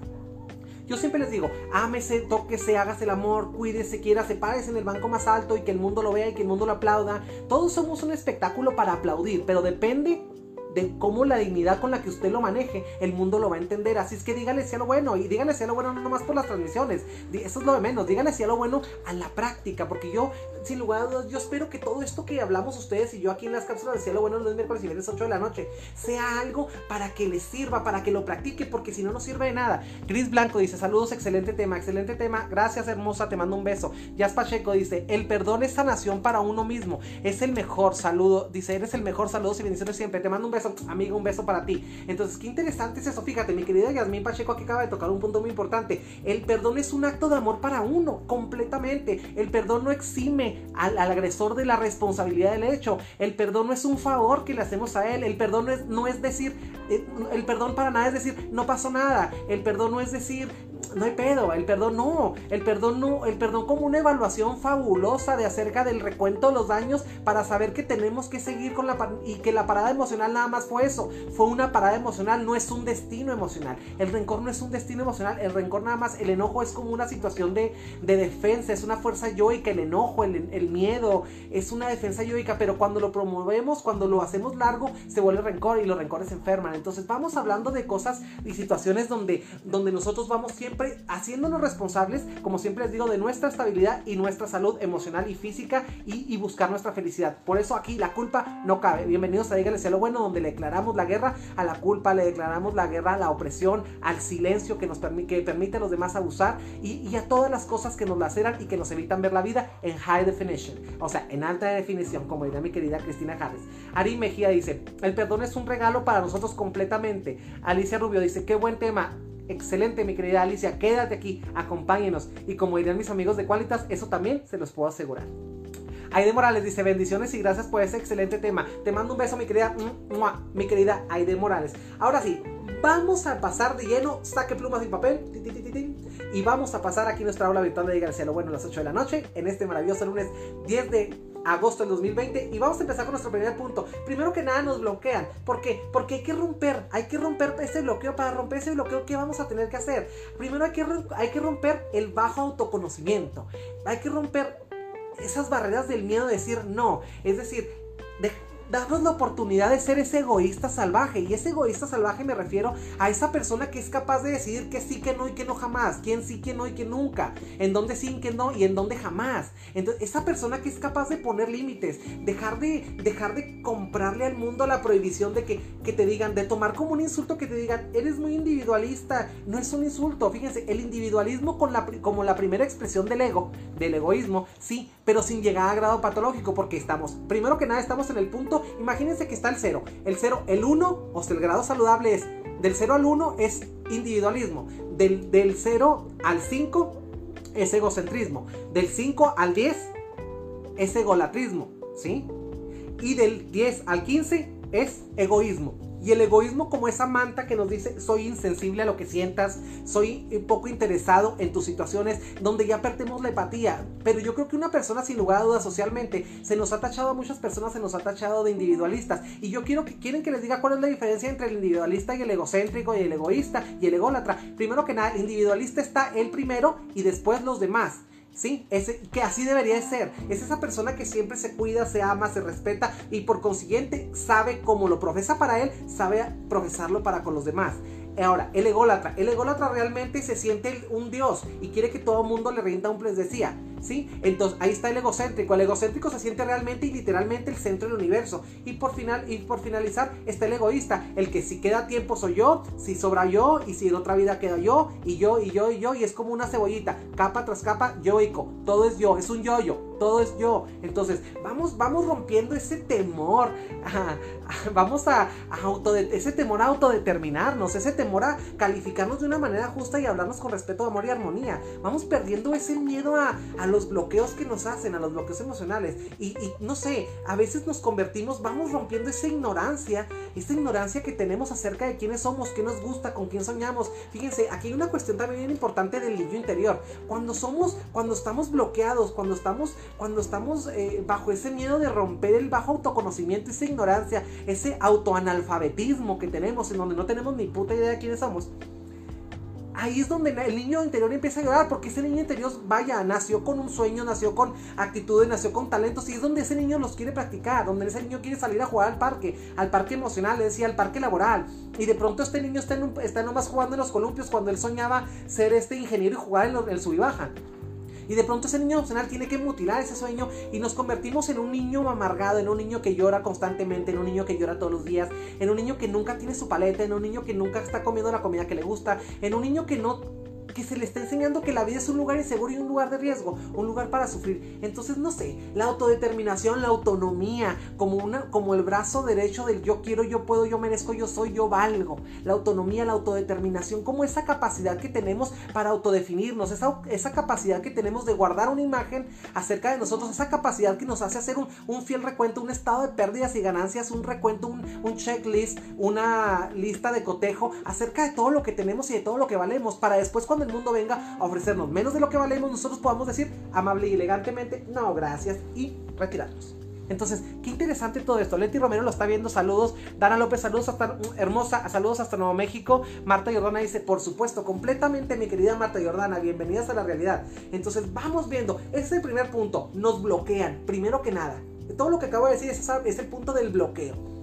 yo siempre les digo, ámese, tóquese, hágase el amor, cuídese, quiera, se pares en el banco más alto y que el mundo lo vea y que el mundo lo aplauda. Todos somos un espectáculo para aplaudir, pero depende de cómo la dignidad con la que usted lo maneje, el mundo lo va a entender. Así es que dígale si a lo bueno y dígale si a lo bueno no nomás por las transmisiones. Eso es lo de menos. Dígale si a lo bueno a la práctica, porque yo, sin lugar a dudas, yo espero que todo esto que hablamos ustedes y yo aquí en las cápsulas de cielo bueno los miércoles y viernes 8 de la noche sea algo para que les sirva, para que lo practique, porque si no, no sirve de nada. Cris Blanco dice: Saludos, excelente tema, excelente tema. Gracias, hermosa, te mando un beso. Jazz Pacheco dice: El perdón es sanación para uno mismo. Es el mejor saludo. Dice: Eres el mejor. Saludos y bendiciones siempre. Te mando un beso amigo, un beso para ti. Entonces, qué interesante es eso. Fíjate, mi querida Yasmín Pacheco aquí acaba de tocar un punto muy importante. El perdón es un acto de amor para uno, completamente. El perdón no exime al, agresor de la responsabilidad del hecho. El perdón no es un favor que le hacemos a él. El perdón no es, no es decir, eh, el perdón para nada es decir, no pasó nada. El perdón no es decir, no hay pedo, el perdón no, el perdón no, el perdón como una evaluación fabulosa de acerca del recuento de los daños para saber que tenemos que seguir con la y que la parada emocional nada más fue eso, fue una parada emocional, no es un destino emocional. El rencor no es un destino emocional, el rencor nada más, el enojo es como una situación de, defensa, es una fuerza yoica, el enojo, el, el miedo, es una defensa yoica, pero cuando lo promovemos, cuando lo hacemos largo, se vuelve rencor y los rencores se enferman. Entonces vamos hablando de cosas y situaciones donde, donde nosotros vamos siempre haciéndonos responsables, como siempre les digo, de nuestra estabilidad y nuestra salud emocional y física y, buscar nuestra felicidad. Por eso aquí la culpa no cabe. Bienvenidos a Dígale lo bueno, donde le declaramos la guerra a la culpa, le declaramos la guerra a la opresión, al silencio que nos permite, que permite a los demás abusar y, a todas las cosas que nos laceran y que nos evitan ver la vida en high definition, o sea, en alta definición, como diría mi querida Cristina Harris. Ari Mejía dice, el perdón es un regalo para nosotros completamente. Alicia Rubio dice, qué buen tema. Excelente, mi querida Alicia. Quédate aquí, acompáñenos. Y como dirían mis amigos de Qualitas, eso también se los puedo asegurar. Aide Morales dice bendiciones y gracias por ese excelente tema. Te mando un beso, mi querida, mi querida Aide Morales. Ahora sí, vamos a pasar de lleno, saque plumas y papel, y vamos a pasar aquí nuestra aula virtual de García Lo Bueno a las 8 de la noche, en este maravilloso lunes 10 de agosto del 2020 y vamos a empezar con nuestro primer punto. Primero que nada nos bloquean. ¿Por qué? Porque hay que romper, hay que romper ese bloqueo. Para romper ese bloqueo, ¿qué vamos a tener que hacer? Primero hay que, hay que romper el bajo autoconocimiento. Hay que romper esas barreras del miedo de decir no. Es decir, Damos la oportunidad de ser ese egoísta salvaje. Y ese egoísta salvaje me refiero a esa persona que es capaz de decidir que sí, que no y que no jamás. Quién sí, que no y que nunca. En dónde sí, que no y en dónde jamás. Entonces, esa persona que es capaz de poner límites. Dejar de, dejar de comprarle al mundo la prohibición de que, que te digan, de tomar como un insulto que te digan, eres muy individualista. No es un insulto. Fíjense, el individualismo con la, como la primera expresión del ego, del egoísmo, sí, pero sin llegar a grado patológico. Porque estamos, primero que nada, estamos en el punto imagínense que está el 0. El 0, el 1, o sea, el grado saludable es del 0 al 1 es individualismo. Del, del 0 al 5 es egocentrismo. Del 5 al 10 es egolatrismo. ¿Sí? Y del 10 al 15 es egoísmo. Y el egoísmo como esa manta que nos dice soy insensible a lo que sientas, soy poco interesado en tus situaciones, donde ya perdemos la empatía. Pero yo creo que una persona sin lugar a dudas socialmente se nos ha tachado a muchas personas, se nos ha tachado de individualistas. Y yo quiero que quieren que les diga cuál es la diferencia entre el individualista y el egocéntrico y el egoísta y el ególatra. Primero que nada, el individualista está él primero y después los demás. Sí, ese, que así debería de ser. Es esa persona que siempre se cuida, se ama, se respeta y por consiguiente sabe cómo lo profesa para él, sabe profesarlo para con los demás. Ahora, el ególatra. El ególatra realmente se siente un dios y quiere que todo el mundo le rinda un decía ¿Sí? Entonces ahí está el egocéntrico. El egocéntrico se siente realmente y literalmente el centro del universo. Y por, final, y por finalizar está el egoísta. El que si queda tiempo soy yo, si sobra yo y si en otra vida queda yo y yo y yo y yo. Y es como una cebollita. Capa tras capa, yoico. Todo es yo. Es un yoyo. Todo es yo. Entonces, vamos, vamos rompiendo ese temor, vamos a, ese temor a autodeterminarnos, ese temor a calificarnos de una manera justa y hablarnos con respeto, amor y armonía. Vamos perdiendo ese miedo a, los bloqueos que nos hacen, a los bloqueos emocionales. Y, no sé, a veces nos convertimos, vamos rompiendo esa ignorancia, esa ignorancia que tenemos acerca de quiénes somos, qué nos gusta, con quién soñamos. Fíjense, aquí hay una cuestión también importante del niño interior. Cuando somos, cuando estamos bloqueados, cuando estamos cuando estamos eh, bajo ese miedo de romper el bajo autoconocimiento, esa ignorancia, ese autoanalfabetismo que tenemos, en donde no tenemos ni puta idea de quiénes somos, ahí es donde el niño interior empieza a llorar, porque ese niño interior, vaya, nació con un sueño, nació con actitudes, nació con talentos, y es donde ese niño los quiere practicar, donde ese niño quiere salir a jugar al parque, al parque emocional, le decía, al parque laboral, y de pronto este niño está, está nomás jugando en los columpios cuando él soñaba ser este ingeniero y jugar en, el sub y baja. Y de pronto ese niño emocional tiene que mutilar ese sueño y nos convertimos en un niño amargado, en un niño que llora constantemente, en un niño que llora todos los días, en un niño que nunca tiene su paleta, en un niño que nunca está comiendo la comida que le gusta, en un niño que no que se le está enseñando que la vida es un lugar inseguro y un lugar de riesgo, un lugar para sufrir. Entonces, no sé, la autodeterminación, la autonomía, como, una, como el brazo derecho del yo quiero, yo puedo, yo merezco, yo soy, yo valgo. La autonomía, la autodeterminación, como esa capacidad que tenemos para autodefinirnos, esa, esa capacidad que tenemos de guardar una imagen acerca de nosotros, esa capacidad que nos hace hacer un, un fiel recuento, un estado de pérdidas y ganancias, un recuento, un, un checklist, una lista de cotejo acerca de todo lo que tenemos y de todo lo que valemos, para después cuando el mundo venga a ofrecernos menos de lo que valemos, nosotros podamos decir amable y elegantemente, no, gracias, y retirarnos. Entonces, qué interesante todo esto. Leti Romero lo está viendo. Saludos. Dana López, saludos hasta hermosa. Saludos hasta Nuevo México. Marta Jordana dice, por supuesto, completamente mi querida Marta Jordana. Bienvenidas a la realidad. Entonces, vamos viendo. Ese es el primer punto. Nos bloquean. Primero que nada. Todo lo que acabo de decir es el punto del bloqueo.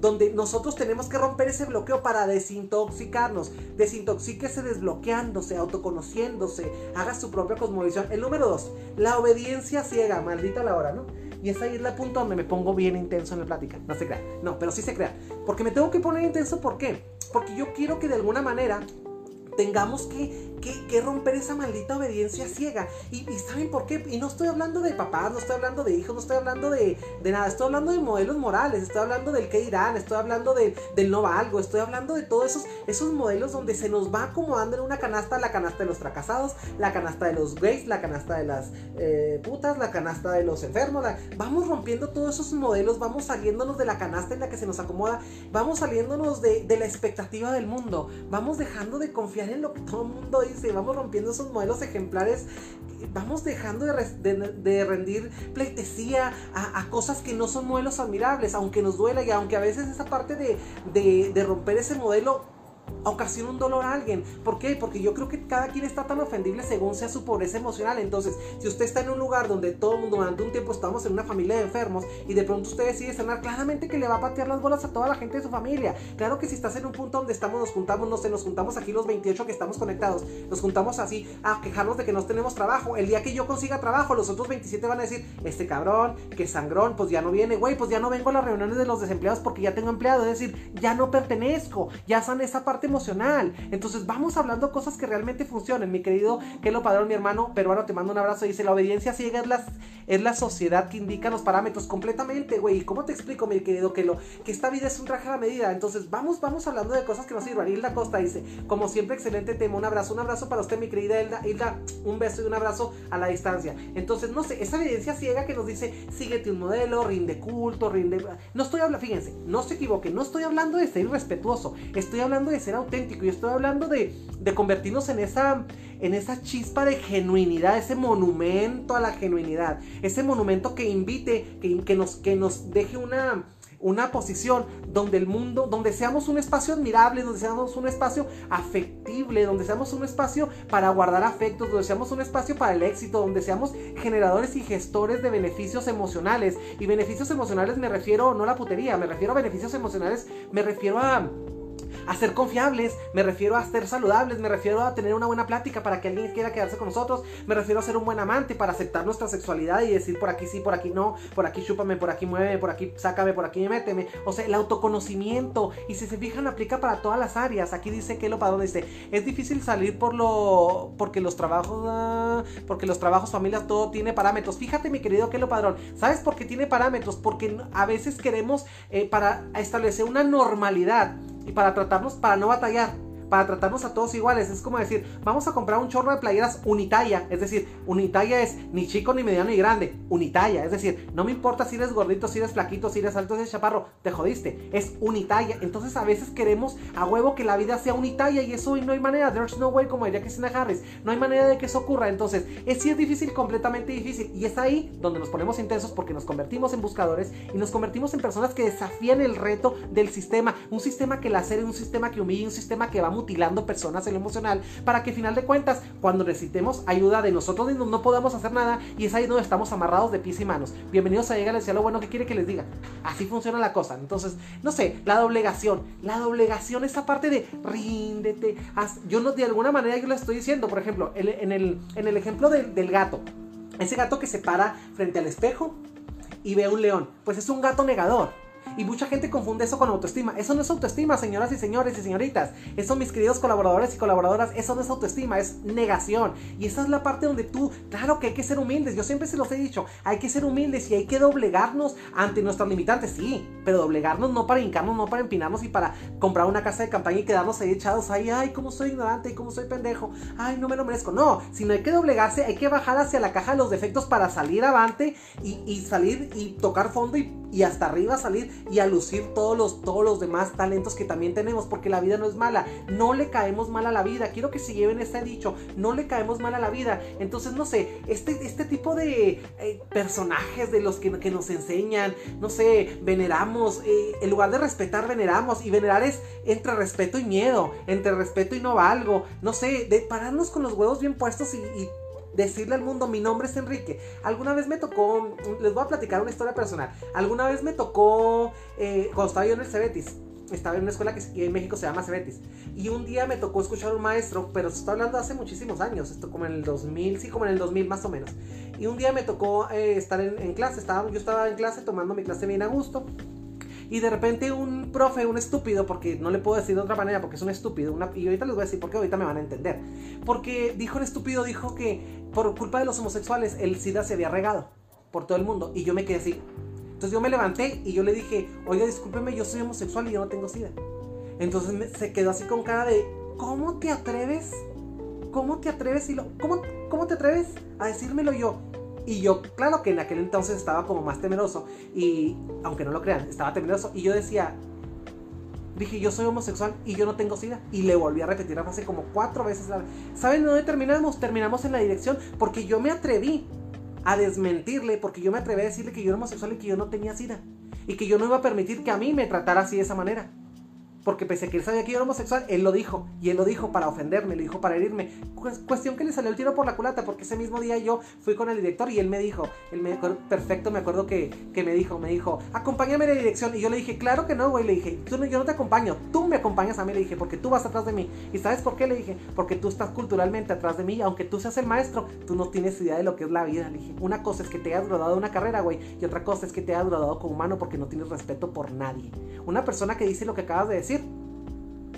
Donde nosotros tenemos que romper ese bloqueo para desintoxicarnos. Desintoxíquese desbloqueándose, autoconociéndose, haga su propia cosmovisión. El número dos, la obediencia ciega, maldita la hora, ¿no? Y es ahí el punto donde me pongo bien intenso en la plática. No se crea. No, pero sí se crea. Porque me tengo que poner intenso, ¿por qué? Porque yo quiero que de alguna manera tengamos que que, romper esa maldita obediencia ciega. Y, ¿saben por qué? Y no estoy hablando de papás, no estoy hablando de hijos, no estoy hablando de, nada, estoy hablando de modelos morales, estoy hablando del que irán, estoy hablando del no valgo, estoy hablando de todos esos, esos modelos donde se nos va acomodando en una canasta la canasta de los fracasados, la canasta de los gays, la canasta de las eh, putas, la canasta de los enfermos. vamos rompiendo todos esos modelos, vamos saliéndonos de la canasta en la que se nos acomoda, vamos saliéndonos de, de la expectativa del mundo, vamos dejando de confiar en lo que todo el mundo dice vamos rompiendo esos modelos ejemplares, vamos dejando de, rendir pleitesía a, cosas que no son modelos admirables, aunque nos duela y aunque a veces esa parte de, de romper ese modelo ocasiona un dolor a alguien. ¿Por qué? Porque yo creo que cada quien está tan ofendible según sea su pobreza emocional. Entonces, si usted está en un lugar donde todo el mundo durante un tiempo estamos en una familia de enfermos y de pronto usted decide sanar, claramente que le va a patear las bolas a toda la gente de su familia. Claro que si estás en un punto donde estamos, nos juntamos, no sé, nos juntamos aquí los 28 que estamos conectados, nos juntamos así a quejarnos de que no tenemos trabajo. El día que yo consiga trabajo, los otros 27 van a decir, este cabrón, que sangrón, pues ya no viene, güey, pues ya no vengo a las reuniones de los desempleados porque ya tengo empleado. Es decir, ya no pertenezco, ya san esa parte emocional. Entonces vamos hablando cosas que realmente funcionen. Mi querido Kelo Padrón, mi hermano peruano, te mando un abrazo. Dice, la obediencia ciega es la, es la sociedad que indica los parámetros completamente, güey. ¿Cómo te explico, mi querido Kelo? Que esta vida es un traje a la medida. Entonces vamos, vamos hablando de cosas que nos sirvan. Hilda Costa dice, como siempre, excelente tema. Un abrazo, un abrazo para usted, mi querida Hilda. Hilda, un beso y un abrazo a la distancia. Entonces, no sé, esa evidencia ciega que nos dice, síguete un modelo, rinde culto, rinde... No estoy hablando, fíjense, no se equivoque, no estoy hablando de ser irrespetuoso, estoy hablando de ser auténtico y estoy hablando de, convertirnos en esa, en esa chispa de genuinidad, ese monumento a la genuinidad, ese monumento que invite, que, que nos, que nos deje una, una posición donde el mundo, donde seamos un espacio admirable, donde seamos un espacio afectible, donde seamos un espacio para guardar afectos, donde seamos un espacio para el éxito, donde seamos generadores y gestores de beneficios emocionales. Y beneficios emocionales me refiero no a la putería, me refiero a beneficios emocionales, me refiero a a ser confiables, me refiero a ser saludables, me refiero a tener una buena plática para que alguien quiera quedarse con nosotros, me refiero a ser un buen amante para aceptar nuestra sexualidad y decir por aquí sí, por aquí no, por aquí chúpame, por aquí muéveme, por aquí sácame, por aquí méteme. O sea, el autoconocimiento. Y si se fijan, aplica para todas las áreas. Aquí dice que lo padrón dice, es difícil salir por lo. porque los trabajos. Ah, porque los trabajos, familias, todo tiene parámetros. Fíjate, mi querido que lo padrón. ¿Sabes por qué tiene parámetros? Porque a veces queremos eh, para establecer una normalidad y para tratarnos, para no batallar para tratarnos a todos iguales. Es como decir, vamos a comprar un chorro de playeras unitalla. Es decir, unitalla es ni chico, ni mediano, ni grande. Unitalla. Es decir, no me importa si eres gordito, si eres flaquito, si eres alto, si eres chaparro. Te jodiste. Es unitalla. Entonces a veces queremos a huevo que la vida sea unitalla y eso no hay manera. There's no way, como diría Christina Harris. No hay manera de que eso ocurra. Entonces, es sí es difícil, completamente difícil. Y es ahí donde nos ponemos intensos porque nos convertimos en buscadores y nos convertimos en personas que desafían el reto del sistema. Un sistema que la hace un sistema que humilla, un sistema que va mutilando personas en lo emocional, para que al final de cuentas, cuando necesitemos ayuda de nosotros mismos, no podamos hacer nada y es ahí donde estamos amarrados de pies y manos. Bienvenidos a Llegar al lo bueno que quiere que les diga. Así funciona la cosa. Entonces, no sé, la doblegación. La doblegación, esa parte de ríndete. yo no, de alguna manera yo le estoy diciendo, por ejemplo, en el, en el ejemplo del gato. Ese gato que se para frente al espejo y ve a un león. Pues es un gato negador y mucha gente confunde eso con autoestima. Eso no es autoestima, señoras y señores y señoritas. Eso, mis queridos colaboradores y colaboradoras, eso no es autoestima, es negación. Y esa es la parte donde tú, claro que hay que ser humildes. Yo siempre se los he dicho, hay que ser humildes y hay que doblegarnos ante nuestros limitantes, sí, pero doblegarnos no para hincarnos, no para empinarnos y para comprar una casa de campaña y quedarnos ahí echados ahí, ay, cómo soy ignorante y cómo soy pendejo, ay, no me lo merezco. No, sino hay que doblegarse, hay que bajar hacia la caja de los defectos para salir avante y, salir y tocar fondo y, y hasta arriba salir y a lucir todos los, todos los demás talentos que también tenemos, porque la vida no es mala, no le caemos mal a la vida, quiero que se lleven este dicho, no le caemos mal a la vida, entonces no sé, este, este tipo de eh, personajes de los que, que, nos enseñan, no sé, veneramos, eh, en lugar de respetar, veneramos, y venerar es entre respeto y miedo, entre respeto y no valgo, no sé, de pararnos con los huevos bien puestos y, y decirle al mundo, mi nombre es Enrique. Alguna vez me tocó, les voy a platicar una historia personal. Alguna vez me tocó, eh, cuando estaba yo en el Cebetis, estaba en una escuela que en México se llama Cebetis. Y un día me tocó escuchar a un maestro, pero se está hablando hace muchísimos años, esto como en el 2000, sí, como en el 2000 más o menos. Y un día me tocó eh, estar en, en, clase, estaba, yo estaba en clase tomando mi clase bien a gusto. Y de repente un profe, un estúpido, porque no le puedo decir de otra manera, porque es un estúpido, una, y ahorita les voy a decir porque ahorita me van a entender. Porque dijo el estúpido, dijo que por culpa de los homosexuales el SIDA se había regado por todo el mundo. Y yo me quedé así. Entonces yo me levanté y yo le dije, oiga, discúlpeme, yo soy homosexual y yo no tengo SIDA. Entonces se quedó así con cara de, ¿cómo te atreves? ¿Cómo te atreves? Y lo, ¿cómo, ¿Cómo te atreves a decírmelo yo? Y yo, claro que en aquel entonces estaba como más temeroso. Y, aunque no lo crean, estaba temeroso. Y yo decía, dije, yo soy homosexual y yo no tengo sida. Y le volví a repetir la frase como cuatro veces. ¿Saben dónde terminamos? Terminamos en la dirección porque yo me atreví a desmentirle, porque yo me atreví a decirle que yo era homosexual y que yo no tenía sida. Y que yo no iba a permitir que a mí me tratara así de esa manera. Porque pese a que él sabía que yo era homosexual, él lo dijo. Y él lo dijo para ofenderme, lo dijo para herirme. cuestión que le salió el tiro por la culata, porque ese mismo día yo fui con el director y él me dijo, él me perfecto, me acuerdo que, que, me dijo, me dijo, acompáñame a la dirección. Y yo le dije, claro que no, güey. Le dije, tú, yo no te acompaño, tú me acompañas a mí. Le dije, porque tú vas atrás de mí. ¿Y sabes por qué? Le dije, porque tú estás culturalmente atrás de mí. Aunque tú seas el maestro, tú no tienes idea de lo que es la vida. Le dije, una cosa es que te hayas graduado de una carrera, güey. Y otra cosa es que te hayas graduado como humano porque no tienes respeto por nadie. Una persona que dice lo que acabas de decir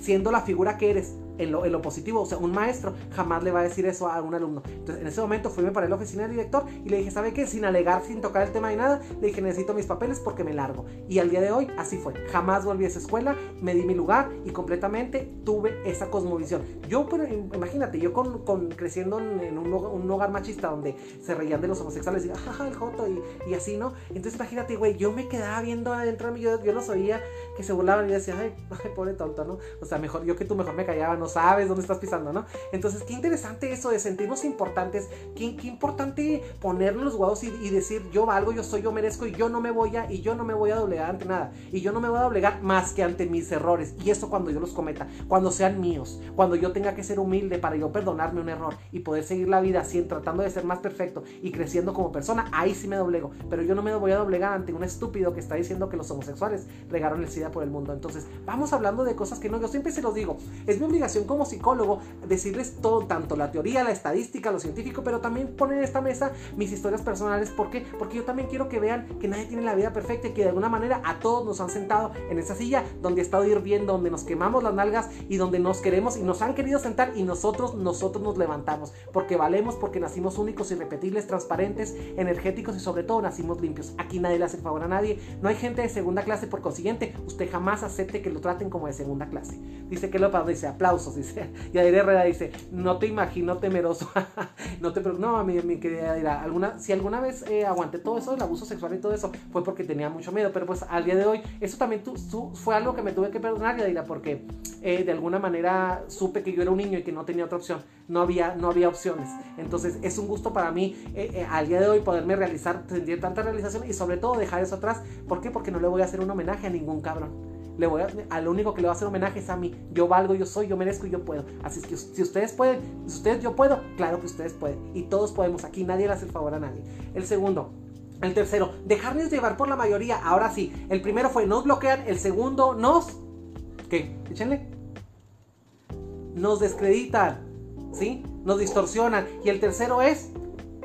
siendo la figura que eres en lo, en lo, positivo. O sea, un maestro jamás le va a decir eso a un alumno. Entonces, en ese momento fui para la oficina del director y le dije, ¿sabe qué? Sin alegar, sin tocar el tema de nada, le dije, necesito mis papeles porque me largo. Y al día de hoy, así fue. Jamás volví a esa escuela, me di mi lugar y completamente tuve esa cosmovisión. Yo, pero, imagínate, yo con, con creciendo en un, un, hogar machista donde se reían de los homosexuales y, jaja, el joto y, y, así, ¿no? Entonces, imagínate, güey, yo me quedaba viendo adentro de mí, yo, yo los oía que se burlaban y decía, ay, ay, pobre tonto, ¿no? O sea, mejor, yo que tú mejor me callaba, no sabes dónde estás pisando, ¿no? Entonces, qué interesante eso de sentirnos importantes, qué, qué importante ponernos los huevos y, y, decir, yo valgo, yo soy, yo merezco y yo no me voy a, y yo no me voy a doblegar ante nada. Y yo no me voy a doblegar más que ante mis errores. Y eso cuando yo los cometa, cuando sean míos, cuando yo tenga que ser humilde para yo perdonarme un error y poder seguir la vida así, tratando de ser más perfecto y creciendo como persona, ahí sí me doblego. Pero yo no me voy a doblegar ante un estúpido que está diciendo que los homosexuales regaron el SIDA por el mundo. Entonces, vamos hablando de cosas que no, yo siempre se los digo, es mi obligación como psicólogo decirles todo, tanto la teoría, la estadística, lo científico, pero también poner en esta mesa mis historias personales. ¿Por qué? Porque yo también quiero que vean que nadie tiene la vida perfecta y que de alguna manera a todos nos han sentado en esa silla donde ha estado hirviendo, donde nos quemamos las nalgas y donde nos queremos y nos han querido sentar y nosotros, nosotros nos levantamos. Porque valemos, porque nacimos únicos, irrepetibles, transparentes, energéticos y sobre todo nacimos limpios. Aquí nadie le hace favor a nadie. No hay gente de segunda clase, por consiguiente, usted jamás acepte que lo traten como de segunda clase. Dice que lo dice aplausos, dice. Y Aire Herrera dice, no te imagino temeroso. no te no, mi, mi querida alguna, si alguna vez eh, aguanté todo eso, el abuso sexual y todo eso, fue porque tenía mucho miedo. Pero pues al día de hoy, eso también tú, fue algo que me tuve que perdonar, Yadira, porque eh, de alguna manera supe que yo era un niño y que no tenía otra opción. No había, no había opciones. Entonces es un gusto para mí eh, al día de hoy poderme realizar, sentir tanta realización y sobre todo dejar eso atrás. ¿Por qué? Porque no le voy a hacer un homenaje a ningún cabrón le voy a, lo único que le voy a hacer homenaje es a mí. Yo valgo, yo soy, yo merezco y yo puedo. Así es que si ustedes pueden, si ustedes yo puedo, claro que ustedes pueden. Y todos podemos. Aquí nadie le hace el favor a nadie. El segundo, el tercero, dejarnos llevar por la mayoría. Ahora sí, el primero fue nos bloquean, el segundo nos... ¿Qué? Échenle. Nos descreditan, ¿sí? Nos distorsionan. Y el tercero es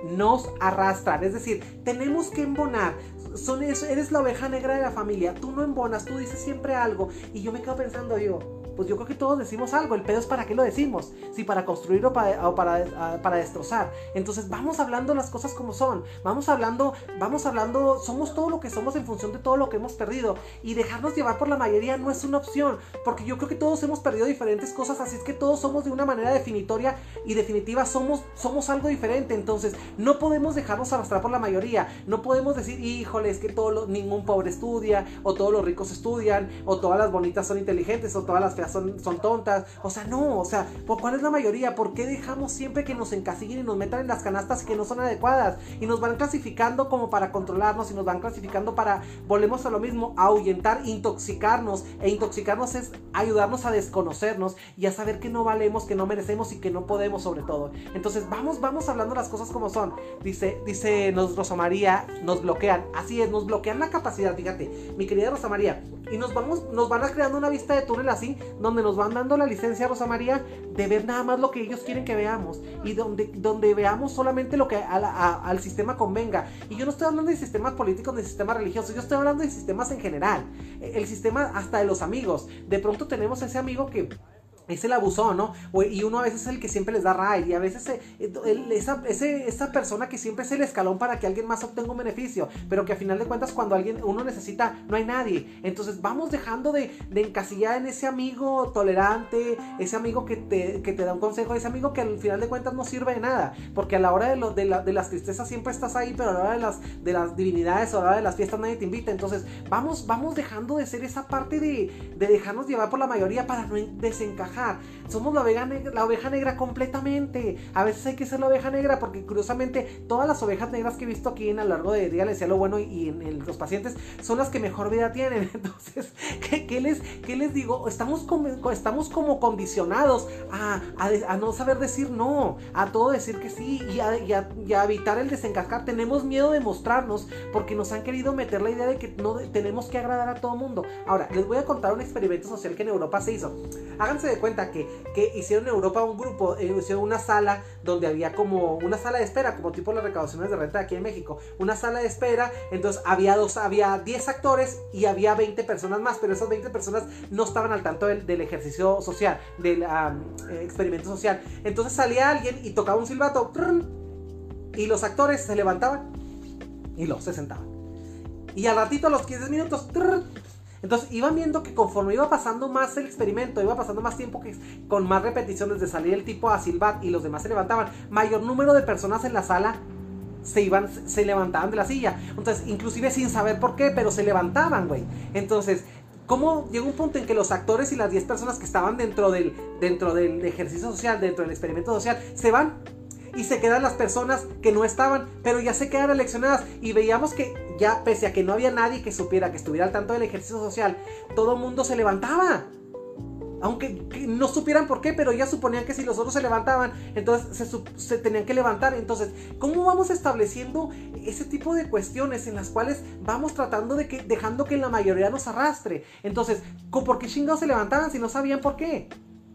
nos arrastran. Es decir, tenemos que embonar son eso, eres la oveja negra de la familia, tú no embonas, tú dices siempre algo y yo me quedo pensando yo, pues yo creo que todos decimos algo. El pedo es para qué lo decimos. Si para construir o para, para, para, destrozar. Entonces vamos hablando las cosas como son. Vamos hablando, vamos hablando, somos todo lo que somos en función de todo lo que hemos perdido. Y dejarnos llevar por la mayoría no es una opción. Porque yo creo que todos hemos perdido diferentes cosas. Así es que todos somos de una manera definitoria y definitiva. Somos, somos algo diferente. Entonces no podemos dejarnos arrastrar por la mayoría. No podemos decir, híjole, es que todo ningún pobre estudia. O todos los ricos estudian. O todas las bonitas son inteligentes. O todas las son, son tontas. O sea, no, o sea, ¿por cuál es la mayoría? ¿Por qué dejamos siempre que nos encasillen y nos metan en las canastas que no son adecuadas? Y nos van clasificando como para controlarnos y nos van clasificando para, volvemos a lo mismo, ahuyentar, intoxicarnos. E intoxicarnos es ayudarnos a desconocernos y a saber que no valemos, que no merecemos y que no podemos sobre todo. Entonces, vamos, vamos hablando las cosas como son. Dice, dice nos, Rosa María, nos bloquean. Así es, nos bloquean la capacidad, fíjate, mi querida Rosa María. Y nos vamos, nos van a creando una vista de túnel así donde nos van dando la licencia, Rosa María, de ver nada más lo que ellos quieren que veamos y donde, donde veamos solamente lo que al sistema convenga. Y yo no estoy hablando de sistemas políticos, de sistemas religiosos, yo estoy hablando de sistemas en general. El sistema hasta de los amigos. De pronto tenemos ese amigo que es el abusón, ¿no? Y uno a veces es el que siempre les da raid y a veces eh, esa, esa, persona que siempre es el escalón para que alguien más obtenga un beneficio, pero que a final de cuentas cuando alguien uno necesita no hay nadie. Entonces vamos dejando de, de encasillar en ese amigo tolerante, ese amigo que te, que te, da un consejo, ese amigo que al final de cuentas no sirve de nada, porque a la hora de, lo, de, la, de las tristezas siempre estás ahí, pero a la hora de las, de las divinidades o a la hora de las fiestas nadie te invita. Entonces vamos, vamos dejando de ser esa parte de, de dejarnos llevar por la mayoría para no desencajar somos la oveja, negra, completamente. A veces hay que ser la oveja negra porque curiosamente todas las ovejas negras que he visto aquí en a lo largo de día, les decía lo bueno y en, los pacientes, son las que mejor vida tienen. Entonces, ¿qué, les, qué les digo? Estamos estamos como condicionados a, a, no saber decir no, a todo decir que sí y a, evitar el desencascar. Tenemos miedo de mostrarnos porque nos han querido meter la idea de que no tenemos que agradar a todo mundo. Ahora, les voy a contar un experimento social que en Europa se hizo. Háganse de cuenta que, que hicieron en Europa un grupo, eh, hicieron una sala donde había como una sala de espera, como tipo las recaudaciones de renta aquí en México, una sala de espera, entonces había dos, había 10 actores y había 20 personas más, pero esas 20 personas no estaban al tanto del, ejercicio social, del eh, experimento social. Entonces salía alguien y tocaba un silbato y los actores se levantaban y los se sentaban. Y al ratito, a los 15 minutos, entonces iban viendo que conforme iba pasando más el experimento, iba pasando más tiempo que con más repeticiones de salir el tipo a silbar y los demás se levantaban, mayor número de personas en la sala se iban, se levantaban de la silla. Entonces, inclusive sin saber por qué, pero se levantaban, güey. Entonces, ¿Cómo llegó un punto en que los actores y las 10 personas que estaban dentro del, dentro del ejercicio social, dentro del experimento social, se van? Y se quedan las personas que no estaban, pero ya se quedan eleccionadas. Y veíamos que ya, pese a que no había nadie que supiera que estuviera al tanto del ejercicio social, todo mundo se levantaba aunque no supieran por qué, pero ya suponían que si los otros se levantaban, entonces se, tenían que levantar. Entonces, ¿cómo vamos estableciendo ese tipo de cuestiones en las cuales vamos tratando de que, dejando que la mayoría nos arrastre? Entonces, ¿por qué chingados se levantaban si no sabían por qué?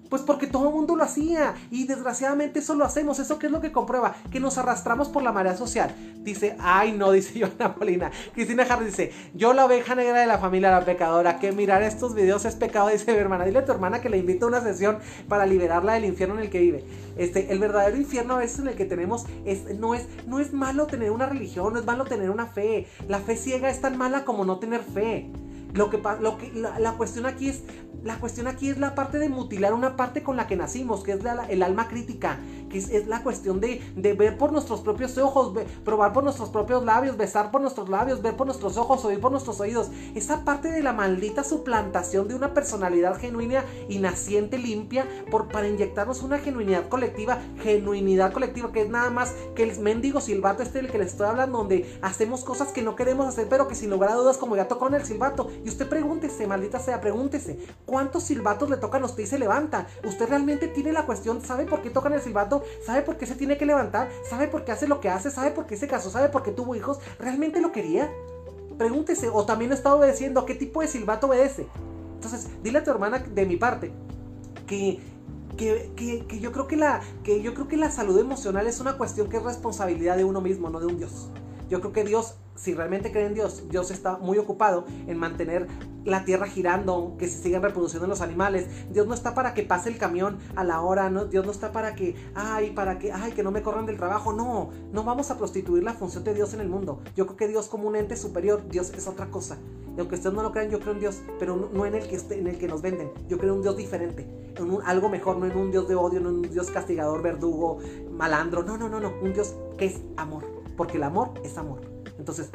Pues porque todo el mundo lo hacía y desgraciadamente eso lo hacemos. ¿Eso qué es lo que comprueba? Que nos arrastramos por la marea social. Dice, ay no, dice Joana Molina. Cristina Harris dice, yo la oveja negra de la familia, la pecadora, que mirar estos videos es pecado, dice mi hermana. Dile a tu hermana que le invito a una sesión para liberarla del infierno en el que vive. Este, el verdadero infierno a veces en el que tenemos es, no, es, no es malo tener una religión, no es malo tener una fe. La fe ciega es tan mala como no tener fe. Lo que, lo que la, cuestión aquí es la cuestión aquí es la parte de mutilar una parte con la que nacimos, que es el alma crítica, es, la cuestión de, ver por nuestros propios ojos, probar por nuestros propios labios, besar por nuestros labios, ver por nuestros ojos, oír por nuestros oídos. Esa parte de la maldita suplantación de una personalidad genuina y naciente, limpia, por, para inyectarnos una genuinidad colectiva, genuinidad colectiva, que es nada más que el mendigo silbato este del que les estoy hablando, donde hacemos cosas que no queremos hacer, pero que sin lugar a dudas, como ya tocó en el silbato, y usted pregúntese, maldita sea, pregúntese, ¿cuántos silbatos le tocan a usted y se levanta? ¿Usted realmente tiene la cuestión, sabe por qué tocan el silbato? ¿Sabe por qué se tiene que levantar? ¿Sabe por qué hace lo que hace? ¿Sabe por qué se casó? ¿Sabe por qué tuvo hijos? ¿Realmente lo quería? Pregúntese, o también está obedeciendo, ¿a qué tipo de silbato obedece? Entonces, dile a tu hermana de mi parte que que, que, que, yo creo que la que yo creo que la salud emocional es una cuestión que es responsabilidad de uno mismo, no de un Dios. Yo creo que Dios, si realmente cree en Dios, Dios está muy ocupado en mantener la tierra girando, que se sigan reproduciendo los animales. Dios no está para que pase el camión a la hora, ¿no? Dios no está para que, ay, para que, ay, que no me corran del trabajo. No, no vamos a prostituir la función de Dios en el mundo. Yo creo que Dios como un ente superior, Dios es otra cosa. Y aunque ustedes no lo crean, yo creo en Dios, pero no, en el que en el que nos venden. Yo creo en un Dios diferente, en un, algo mejor, no en un Dios de odio, no en un Dios castigador, verdugo, malandro. No, no, no, no, un Dios que es amor porque el amor es amor. Entonces,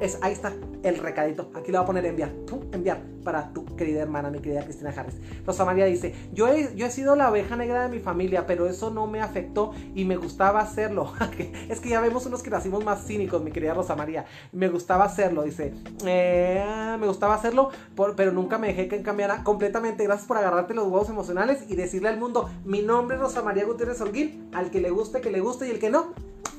es, ahí está el recadito. Aquí lo voy a poner enviar. enviar para tu querida hermana, mi querida Cristina Harris. Rosa María dice, yo he, yo he sido la oveja negra de mi familia, pero eso no me afectó y me gustaba hacerlo. es que ya vemos unos que nacimos más cínicos, mi querida Rosa María. Me gustaba hacerlo, dice. Eh, me gustaba hacerlo, pero nunca me dejé que cambiara completamente. Gracias por agarrarte los huevos emocionales y decirle al mundo, mi nombre es Rosa María Gutiérrez Holguín, al que le guste, que le guste y el que no,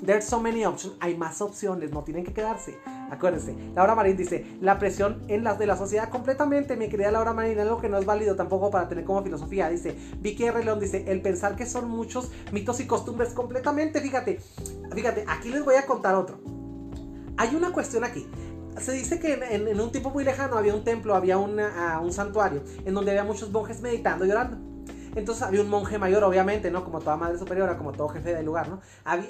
There's so many options. Hay más opciones, no tienen que quedarse. Acuérdense. Laura Marín dice, la presión en las de la sociedad completamente, mi querida Laura Marín, algo que no es válido tampoco para tener como filosofía. Dice, Vicky R. León dice, el pensar que son muchos mitos y costumbres completamente. Fíjate, fíjate, aquí les voy a contar otro. Hay una cuestión aquí. Se dice que en, un tiempo muy lejano había un templo, había un santuario, en donde había muchos monjes meditando y orando. Entonces había un monje mayor, obviamente, ¿no? Como toda madre superiora, como todo jefe del lugar, ¿no?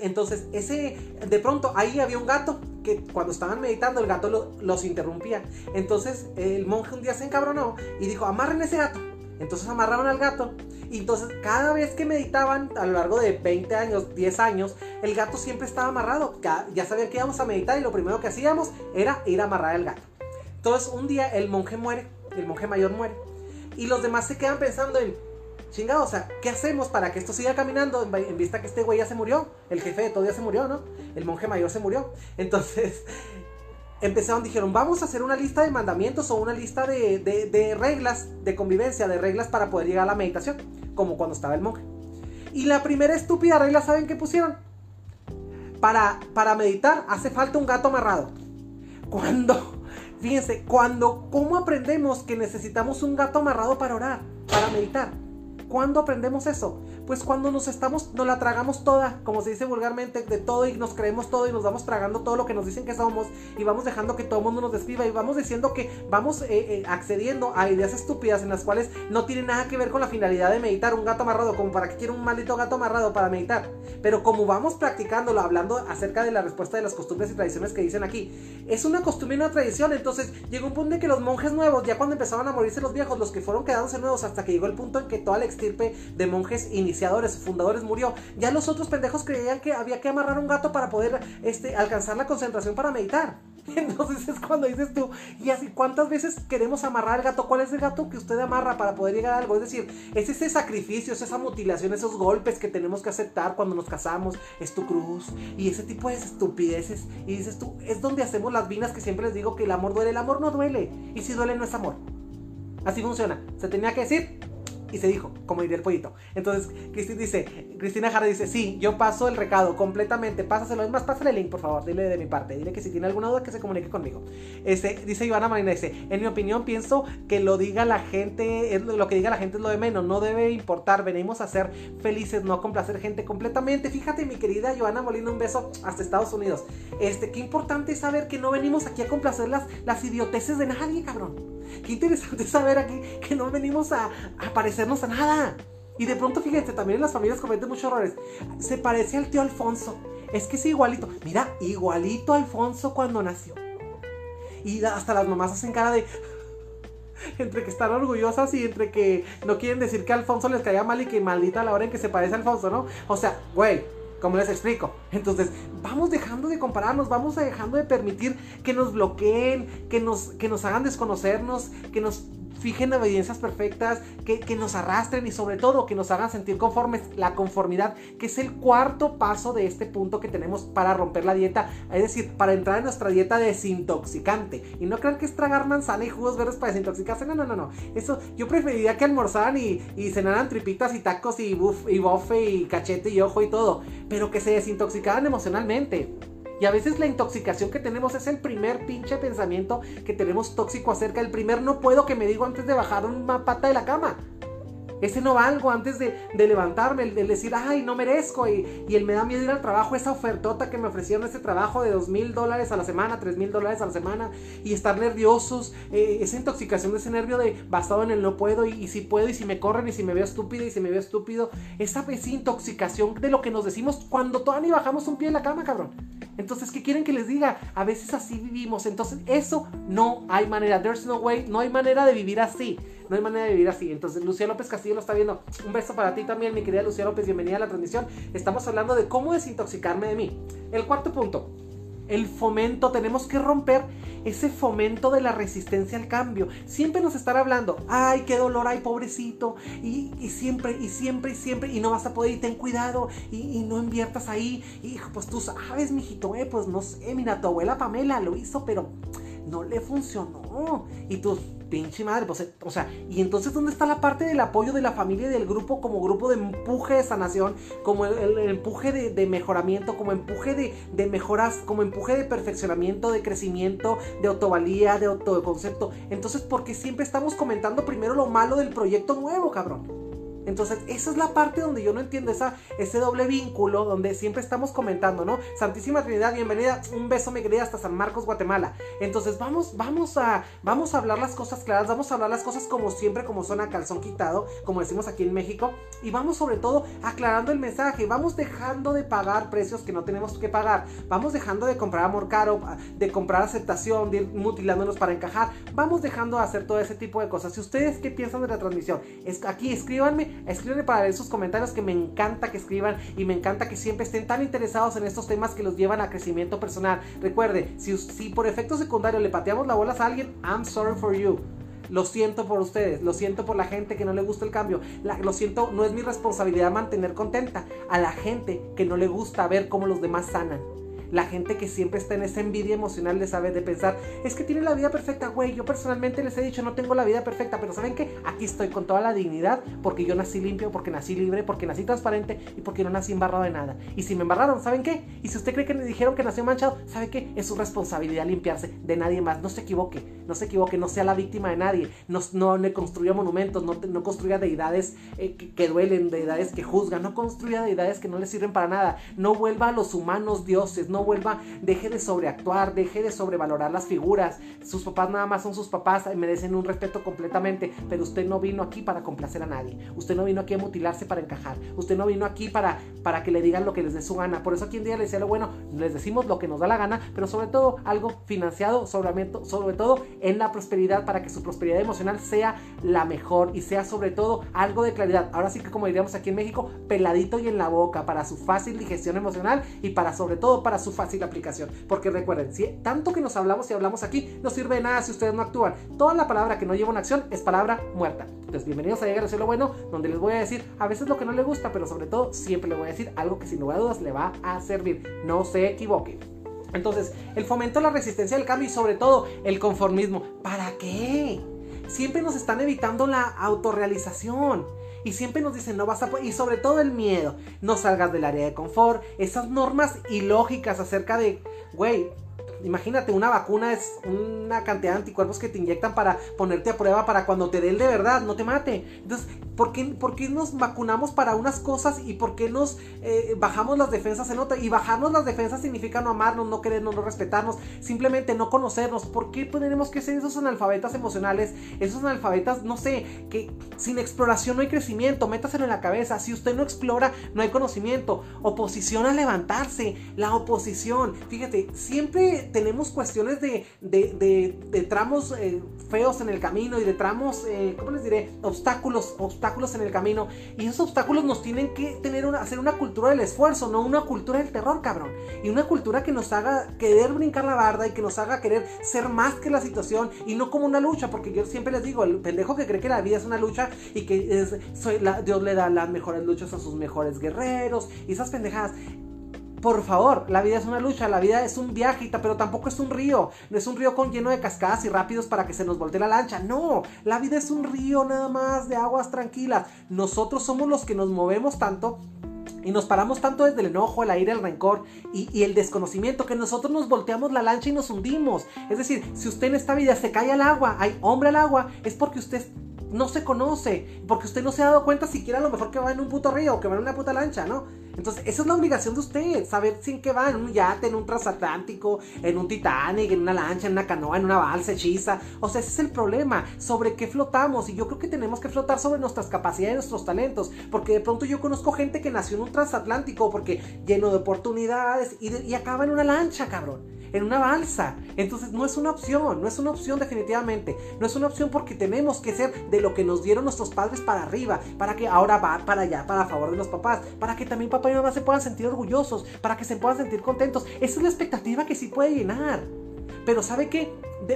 Entonces, ese, de pronto, ahí había un gato que cuando estaban meditando, el gato los interrumpía. Entonces, el monje un día se encabronó y dijo, amarren ese gato. Entonces amarraron al gato. Y entonces cada vez que meditaban a lo largo de 20 años, 10 años, el gato siempre estaba amarrado. Ya sabían que íbamos a meditar y lo primero que hacíamos era ir a amarrar al gato. Entonces un día el monje muere, el monje mayor muere. Y los demás se quedan pensando en, chingado, o sea, ¿qué hacemos para que esto siga caminando en, vista que este güey ya se murió? El jefe de todo ya se murió, ¿no? El monje mayor se murió. Entonces, empezaron, dijeron, vamos a hacer una lista de mandamientos o una lista de, reglas de convivencia, de reglas para poder llegar a la meditación, como cuando estaba el monje. Y la primera estúpida regla, ¿saben qué pusieron? Para, para meditar hace falta un gato amarrado. Cuando, fíjense, cuando, ¿cómo aprendemos que necesitamos un gato amarrado para orar, para meditar? ¿Cuándo aprendemos eso? Pues cuando nos estamos, nos la tragamos toda, como se dice vulgarmente, de todo y nos creemos todo y nos vamos tragando todo lo que nos dicen que somos y vamos dejando que todo el mundo nos describa y vamos diciendo que vamos eh, eh, accediendo a ideas estúpidas en las cuales no tiene nada que ver con la finalidad de meditar un gato amarrado, como para que quiera un maldito gato amarrado para meditar. Pero como vamos practicándolo, hablando acerca de la respuesta de las costumbres y tradiciones que dicen aquí, es una costumbre y una tradición, entonces llegó un punto en que los monjes nuevos, ya cuando empezaban a morirse los viejos, los que fueron quedándose nuevos hasta que llegó el punto en que toda la estirpe de monjes iniciadores, fundadores murió. Ya los otros pendejos creían que había que amarrar un gato para poder este, alcanzar la concentración para meditar. Entonces es cuando dices tú, y así, ¿cuántas veces queremos amarrar al gato? ¿Cuál es el gato que usted amarra para poder llegar a algo? Es decir, es ese sacrificio, es esa mutilación, esos golpes que tenemos que aceptar cuando nos casamos, es tu cruz, y ese tipo de estupideces. Y dices tú, es donde hacemos las vinas que siempre les digo que el amor duele. El amor no duele, y si duele no es amor. Así funciona. Se tenía que decir, y se dijo, como diría el pollito. Entonces, Cristina dice, Cristina Jara dice, sí, yo paso el recado completamente, pásaselo. Es más, pásale el link, por favor, dile de mi parte. Dile que si tiene alguna duda que se comunique conmigo. Este, dice Ivana Marina, dice, en mi opinión pienso que lo diga la gente, lo que diga la gente es lo de menos, no debe importar, venimos a ser felices, no a complacer gente completamente. Fíjate, mi querida Joana Molina, un beso hasta Estados Unidos. Este, qué importante es saber que no venimos aquí a complacer las, las idioteces de nadie, cabrón. Qué interesante saber aquí que no venimos a, parecernos a nada. Y de pronto, fíjense, también las familias cometen muchos errores. Se parece al tío Alfonso. Es que es igualito. Mira, igualito a Alfonso cuando nació. Y hasta las mamás hacen cara de. Entre que están orgullosas y entre que no quieren decir que Alfonso les caía mal y que maldita la hora en que se parece a Alfonso, ¿no? O sea, güey, como les explico. Entonces, vamos dejando de compararnos, vamos dejando de permitir que nos bloqueen, que nos, que nos hagan desconocernos, que nos fijen obediencias perfectas, que, que, nos arrastren y sobre todo que nos hagan sentir conformes. La conformidad, que es el cuarto paso de este punto que tenemos para romper la dieta, es decir, para entrar en nuestra dieta desintoxicante. Y no crean que es tragar manzana y jugos verdes para desintoxicarse, no, no, no, no. Eso yo preferiría que almorzaran y, y cenaran tripitas y tacos y, buff, y bofe y cachete y ojo y todo, pero que se desintoxicaran emocionalmente. Y a veces la intoxicación que tenemos es el primer pinche pensamiento que tenemos tóxico acerca. El primer no puedo que me digo antes de bajar una pata de la cama. Ese no valgo antes de, levantarme, el, de decir, ay, no merezco. Y, y, el me da miedo ir al trabajo, esa ofertota que me ofrecieron ese trabajo de dos mil dólares a la semana, tres mil dólares a la semana. Y estar nerviosos, eh, esa intoxicación de ese nervio de basado en el no puedo. Y, si puedo, y si me corren, y si me veo estúpido, y si me veo estúpido. Esa, esa intoxicación de lo que nos decimos cuando todavía ni bajamos un pie en la cama, cabrón. Entonces, ¿qué quieren que les diga? A veces así vivimos. Entonces, eso no hay manera. There's no way. No hay manera de vivir así. No hay manera de vivir así. Entonces, Lucía López Castillo lo está viendo. Un beso para ti también, mi querida Lucía López. Bienvenida a la transmisión. Estamos hablando de cómo desintoxicarme de mí. El cuarto punto. El fomento. Tenemos que romper ese fomento de la resistencia al cambio. Siempre nos están hablando, ay, qué dolor, ay, pobrecito, y, siempre, y siempre, y siempre, y no vas a poder, y ten cuidado, y, no inviertas ahí. Hijo, pues tú sabes, mijito, eh, pues no sé, mira, tu abuela Pamela lo hizo, pero no le funcionó. Y tú, pinche madre, pues, o sea, y entonces ¿dónde está la parte del apoyo de la familia y del grupo como grupo de empuje de sanación, como el, empuje de, mejoramiento, como empuje de, de, mejoras, como empuje de perfeccionamiento, de crecimiento, de autovalía, de autoconcepto? Entonces, ¿por qué siempre estamos comentando primero lo malo del proyecto nuevo, cabrón? Entonces, esa es la parte donde yo no entiendo esa, ese doble vínculo, donde siempre estamos comentando, ¿no? Santísima Trinidad, bienvenida, un beso, mi querida, hasta San Marcos, Guatemala. Entonces, vamos, vamos a, vamos a hablar las cosas claras, vamos a hablar las cosas como siempre, como son a calzón quitado, como decimos aquí en México, y vamos sobre todo aclarando el mensaje, vamos dejando de pagar precios que no tenemos que pagar, vamos dejando de comprar amor caro, de comprar aceptación, mutilándonos para encajar, vamos dejando de hacer todo ese tipo de cosas. Si ustedes qué piensan de la transmisión, es, aquí escríbanme Escríbanme para ver sus comentarios que me encanta que escriban y me encanta que siempre estén tan interesados en estos temas que los llevan a crecimiento personal. Recuerde, si, si por efecto secundario le pateamos la bola a alguien, I'm sorry for you. Lo siento por ustedes, lo siento por la gente que no le gusta el cambio. lo siento, no es mi responsabilidad mantener contenta a la gente que no le gusta ver cómo los demás sanan la gente que siempre está en esa envidia emocional de saber, de pensar, es que tiene la vida perfecta, güey. Yo personalmente les he dicho, no tengo la vida perfecta, pero ¿saben qué? Aquí estoy con toda la dignidad porque yo nací limpio, porque nací libre, porque nací transparente y porque no nací embarrado de nada. Y si me embarraron, ¿saben qué? Y si usted cree que me dijeron que nació manchado, ¿sabe qué? Es su responsabilidad limpiarse de nadie más. No se equivoque, no se equivoque, no sea la víctima de nadie. No, no le construya monumentos, no, no construya deidades eh, que, duelen, deidades que juzgan, no construya deidades que no le sirven para nada. No vuelva a los humanos dioses, no vuelva, deje de sobreactuar, deje de sobrevalorar las figuras. Sus papás nada más son sus papás, merecen un respeto completamente, pero usted no vino aquí para complacer a nadie. Usted no vino aquí a mutilarse para encajar. Usted no vino aquí para, para que le digan lo que les dé su gana. Por eso aquí en día les decía lo bueno, les decimos lo que nos da la gana, pero sobre todo algo financiado, sobre, sobre todo en la prosperidad, para que su prosperidad emocional sea la mejor y sea sobre todo algo de claridad. Ahora sí que como diríamos aquí en México, peladito y en la boca para su fácil digestión emocional y para sobre todo para su fácil aplicación. Porque recuerden, si tanto que nos hablamos y hablamos aquí, no sirve de nada si ustedes no actúan. Toda la palabra que no lleva una acción es palabra muerta. Entonces, bienvenidos a Llegar a Cielo Bueno, donde les voy a decir a veces lo que no le gusta, pero sobre todo siempre le voy a decir algo que sin lugar a dudas le va a servir. No se equivoque. Entonces, el fomento a la resistencia al cambio y sobre todo el conformismo. ¿Para qué? Siempre nos están evitando la autorrealización. Y siempre nos dicen, no vas a... Y sobre todo el miedo. No salgas del área de confort. Esas normas ilógicas acerca de, güey, Imagínate, una vacuna es una cantidad de anticuerpos que te inyectan para ponerte a prueba para cuando te dé el de verdad, no te mate. Entonces, ¿por qué, nos vacunamos para unas cosas y por qué nos eh, bajamos las defensas en otra? Y bajarnos las defensas significa no amarnos, no querernos, no respetarnos, simplemente no conocernos. ¿Por qué tenemos que ser esos analfabetas emocionales? Esos analfabetas, no sé, que sin exploración no hay crecimiento, métaselo en la cabeza. Si usted no explora, no hay conocimiento. Oposición a levantarse, la oposición. Fíjate, siempre tenemos cuestiones de, de, tramos eh, feos en el camino y de tramos, eh, ¿cómo les diré? Obstáculos, obstáculos en el camino. Y esos obstáculos nos tienen que tener una, hacer una cultura del esfuerzo, no una cultura del terror, cabrón. Y una cultura que nos haga querer brincar la barda y que nos haga querer ser más que la situación y no como una lucha, porque yo siempre les digo, el pendejo que cree que la vida es una lucha y que Dios le da las mejores luchas a sus mejores guerreros y esas pendejadas por favor, la vida es una lucha, la vida es un viaje, pero tampoco es un río. No es un río con lleno de cascadas y rápidos para que se nos voltee la lancha. No, la vida es un río nada más de aguas tranquilas. Nosotros somos los que nos movemos tanto y nos paramos tanto desde el enojo, el aire, el rencor y, y, el desconocimiento que nosotros nos volteamos la lancha y nos hundimos. Es decir, si usted en esta vida se cae al agua, hay hombre al agua, es porque usted no se conoce, porque usted no se ha dado cuenta siquiera a lo mejor que va en un puto río o que va en una puta lancha, ¿no? Entonces, esa es la obligación de usted, saber sin qué va, en un yate, en un transatlántico, en un Titanic, en una lancha, en una canoa, en una balsa hechiza. O sea, ese es el problema, sobre qué flotamos. Y yo creo que tenemos que flotar sobre nuestras capacidades, nuestros talentos. Porque de pronto yo conozco gente que nació en un transatlántico porque lleno de oportunidades y, y acaba en una lancha, cabrón en una balsa. Entonces no es una opción, no es una opción definitivamente. No es una opción porque tenemos que ser de lo que nos dieron nuestros padres para arriba, para que ahora va para allá, para favor de los papás, para que también papá y mamá se puedan sentir orgullosos, para que se puedan sentir contentos. Esa es la expectativa que sí puede llenar. Pero ¿sabe qué?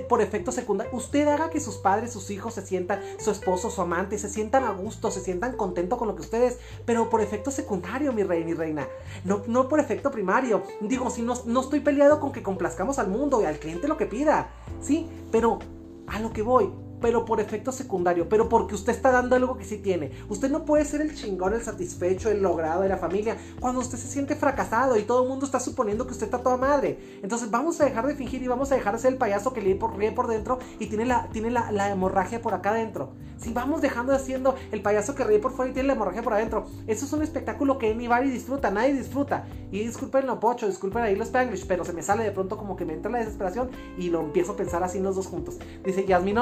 por efecto secundario, usted haga que sus padres, sus hijos se sientan, su esposo, su amante, se sientan a gusto, se sientan contentos con lo que ustedes, pero por efecto secundario, mi rey, mi reina, no, no por efecto primario. Digo, si no, no estoy peleado con que complazcamos al mundo y al cliente lo que pida, ¿sí? Pero a lo que voy, pero por efecto secundario, pero porque usted está dando algo que sí tiene. Usted no puede ser el chingón, el satisfecho, el logrado de la familia cuando usted se siente fracasado y todo el mundo está suponiendo que usted está toda madre. Entonces vamos a dejar de fingir y vamos a dejar de ser el payaso que ríe por, ríe por dentro y tiene, la, tiene la, hemorragia por acá adentro. Si vamos dejando de siendo el payaso que ríe por fuera y tiene la hemorragia por adentro, eso es un espectáculo que ni va y disfruta, nadie disfruta. Y disculpen lo pocho, disculpen ahí los spanglish, pero se me sale de pronto como que me entra la desesperación y lo empiezo a pensar así los dos juntos. Dice Yasmin,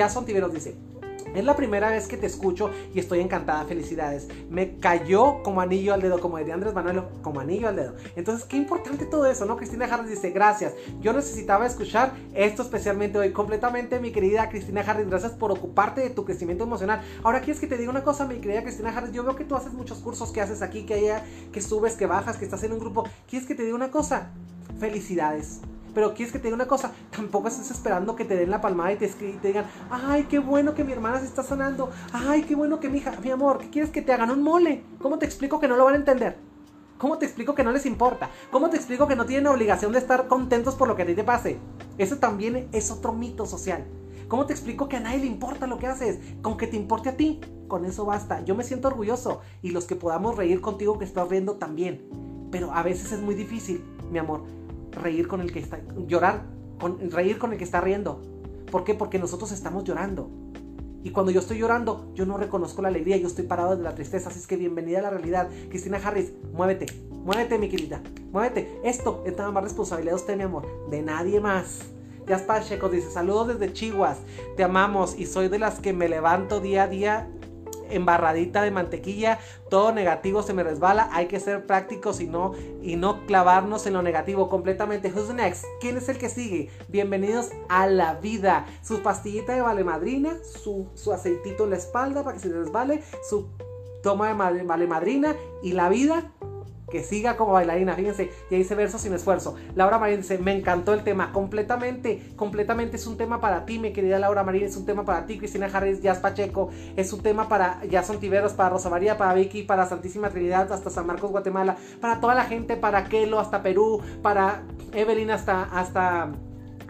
Jason Tiveros dice, es la primera vez que te escucho y estoy encantada, felicidades. Me cayó como anillo al dedo, como diría Andrés Manuel, como anillo al dedo. Entonces, qué importante todo eso, ¿no? Cristina Harris dice, gracias. Yo necesitaba escuchar esto especialmente hoy. Completamente, mi querida Cristina Harris, gracias por ocuparte de tu crecimiento emocional. Ahora, ¿quieres que te diga una cosa, mi querida Cristina Harris? Yo veo que tú haces muchos cursos que haces aquí, que allá, que subes, que bajas, que estás en un grupo. ¿Quieres que te diga una cosa? Felicidades. Pero quieres que te diga una cosa, tampoco estás esperando que te den la palmada y te, digan, ay, qué bueno que mi hermana se está sanando, ay, qué bueno que mi hija, mi amor, ¿qué quieres que te hagan un mole? ¿Cómo te explico que no lo van a entender? ¿Cómo te explico que no les importa? ¿Cómo te explico que no tienen obligación de estar contentos por lo que a ti te pase? Eso también es otro mito social. ¿Cómo te explico que a nadie le importa lo que haces? Con que te importe a ti, con eso basta. Yo me siento orgulloso y los que podamos reír contigo que estás riendo también. Pero a veces es muy difícil, mi amor reír con el que está, llorar, reír con el que está riendo. ¿Por qué? Porque nosotros estamos llorando. Y cuando yo estoy llorando, yo no reconozco la alegría, yo estoy parado de la tristeza. Así es que bienvenida a la realidad. Cristina Harris, muévete. Muévete, mi querida. Muévete. Esto es nada más responsabilidad de usted, mi amor. De nadie más. Jasper Checo dice, saludos desde Chihuahua. Te amamos y soy de las que me levanto día a día embarradita de mantequilla, todo negativo se me resbala, hay que ser prácticos y no, y no clavarnos en lo negativo completamente. Who's next? ¿Quién es el que sigue? Bienvenidos a la vida. Su pastillita de vale madrina, su, su aceitito en la espalda para que se resbale, su toma de vale madrina y la vida que siga como bailarina, fíjense, y dice verso sin esfuerzo. Laura Marín dice, me encantó el tema, completamente, completamente es un tema para ti, mi querida Laura Marín, es un tema para ti, Cristina Harris, Jazz Pacheco, es un tema para Jason Tiveros, para Rosa María, para Vicky, para Santísima Trinidad, hasta San Marcos, Guatemala, para toda la gente, para Kelo, hasta Perú, para Evelyn, hasta, hasta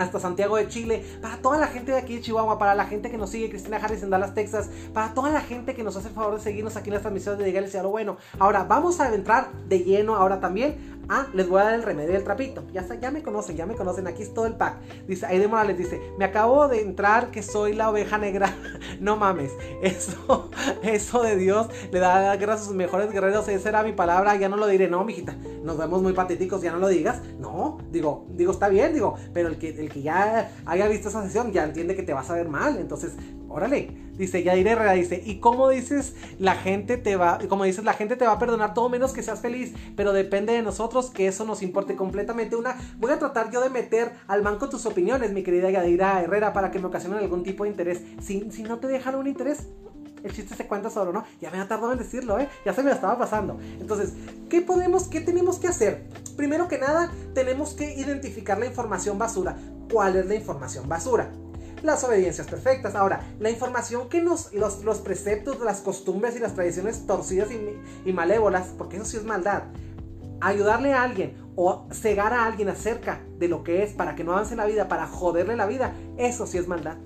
hasta Santiago de Chile, para toda la gente de aquí de Chihuahua, para la gente que nos sigue, Cristina Harris en Dallas, Texas, para toda la gente que nos hace el favor de seguirnos aquí en las transmisiones de Digales y bueno. Ahora vamos a entrar de lleno ahora también Ah, les voy a dar el remedio del trapito. Ya, ya me conocen, ya me conocen. Aquí es todo el pack. Dice, Aide Morales dice, me acabo de entrar que soy la oveja negra. no mames. Eso, eso de Dios le da gracias a sus mejores guerreros. Esa era mi palabra. Ya no lo diré. No, mijita. Nos vemos muy patéticos. Ya no lo digas. No, digo, digo, está bien, digo. Pero el que, el que ya haya visto esa sesión ya entiende que te vas a ver mal. Entonces, órale. Dice, ya diré, dice, ¿y cómo dices la gente te va, como dices, la gente te va a perdonar todo menos que seas feliz, pero depende de nosotros que eso nos importe completamente. Una, voy a tratar yo de meter al banco tus opiniones, mi querida Yadira Herrera, para que me ocasionen algún tipo de interés. Si, si no te dejan un interés, el chiste se cuenta solo, ¿no? Ya me ha tardado en decirlo, ¿eh? Ya se me estaba pasando. Entonces, ¿qué podemos, qué tenemos que hacer? Primero que nada, tenemos que identificar la información basura. ¿Cuál es la información basura? las obediencias perfectas. Ahora, la información que nos, los, los preceptos, las costumbres y las tradiciones torcidas y, malévolas, porque eso sí es maldad, ayudarle a alguien o cegar a alguien acerca de lo que es para que no avance la vida, para joderle la vida, eso sí es maldad.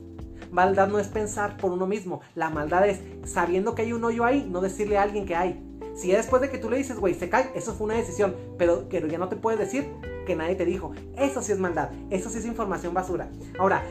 Maldad no es pensar por uno mismo, la maldad es sabiendo que hay un hoyo ahí, no decirle a alguien que hay. Si ya después de que tú le dices, güey, se cae, eso fue una decisión, pero que ya no te puedes decir que nadie te dijo. Eso sí es maldad, eso sí es información basura. Ahora,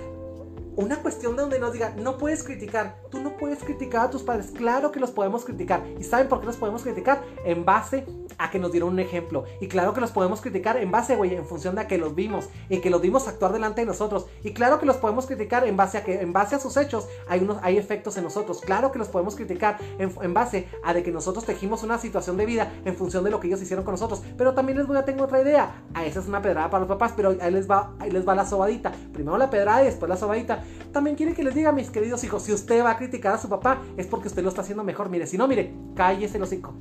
una cuestión de donde nos diga, no puedes criticar, tú no puedes criticar a tus padres, claro que los podemos criticar. ¿Y saben por qué los podemos criticar? En base a que nos dieron un ejemplo. Y claro que los podemos criticar en base, güey, en función de a que los vimos y que los vimos actuar delante de nosotros. Y claro que los podemos criticar en base a que en base a sus hechos hay unos hay efectos en nosotros. Claro que los podemos criticar en, base a de que nosotros tejimos una situación de vida en función de lo que ellos hicieron con nosotros. Pero también les voy a tengo otra idea. A esa es una pedrada para los papás, pero ahí les va ahí les va la sobadita. Primero la pedrada y después la sobadita. También quiere que les diga, mis queridos hijos, si usted va a criticar a su papá es porque usted lo está haciendo mejor. Mire, si no, mire, cállese el hocico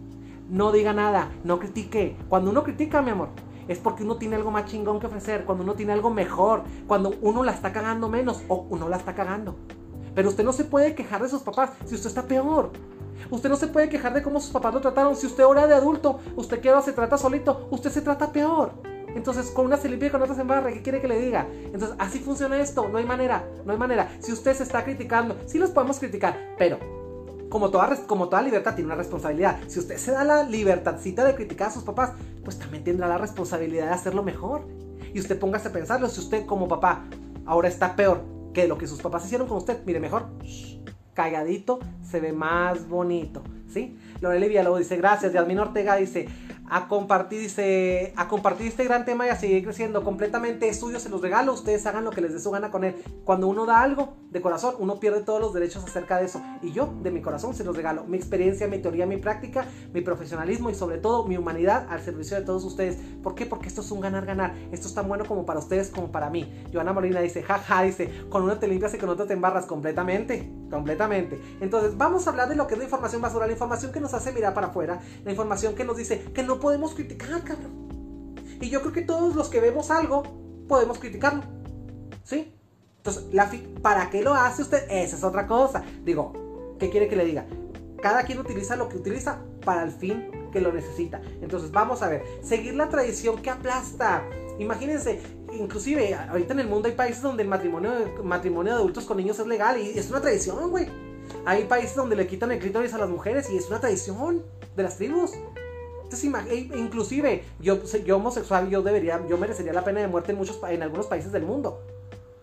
no diga nada, no critique. Cuando uno critica, mi amor, es porque uno tiene algo más chingón que ofrecer, cuando uno tiene algo mejor, cuando uno la está cagando menos o uno la está cagando. Pero usted no se puede quejar de sus papás si usted está peor. Usted no se puede quejar de cómo sus papás lo trataron. Si usted ahora de adulto, usted que se trata solito, usted se trata peor. Entonces, con una se limpia y con otra se embarra. ¿Qué quiere que le diga? Entonces, así funciona esto. No hay manera. No hay manera. Si usted se está criticando, sí los podemos criticar, pero como toda, como toda libertad tiene una responsabilidad. Si usted se da la libertadcita de criticar a sus papás, pues también tendrá la responsabilidad de hacerlo mejor. Y usted póngase a pensarlo, si usted como papá ahora está peor que lo que sus papás hicieron con usted, mire mejor, calladito, se ve más bonito, ¿sí? Lorele Villalobos dice, gracias. Yasmin Ortega dice, a compartir, a compartir este gran tema y a seguir creciendo. Completamente es suyo, se los regalo. Ustedes hagan lo que les dé su gana con él. Cuando uno da algo de corazón, uno pierde todos los derechos acerca de eso. Y yo, de mi corazón, se los regalo. Mi experiencia, mi teoría, mi práctica, mi profesionalismo y sobre todo mi humanidad al servicio de todos ustedes. ¿Por qué? Porque esto es un ganar-ganar. Esto es tan bueno como para ustedes como para mí. Joana Molina dice, jaja, dice, con uno te limpias y con otro te embarras completamente. Completamente. Entonces, vamos a hablar de lo que es la información basura, la información que nos hace mirar para afuera, la información que nos dice que no podemos criticar, cabrón. Y yo creo que todos los que vemos algo podemos criticarlo. ¿Sí? Entonces, la ¿para qué lo hace usted? Esa es otra cosa. Digo, ¿qué quiere que le diga? Cada quien utiliza lo que utiliza para el fin que lo necesita. Entonces, vamos a ver. Seguir la tradición que aplasta. Imagínense, inclusive ahorita en el mundo hay países donde el matrimonio, matrimonio de adultos con niños es legal y es una tradición, güey. Hay países donde le quitan el clítoris a las mujeres y es una tradición de las tribus. E inclusive, yo, yo homosexual, yo debería, yo merecería la pena de muerte en muchos, en algunos países del mundo.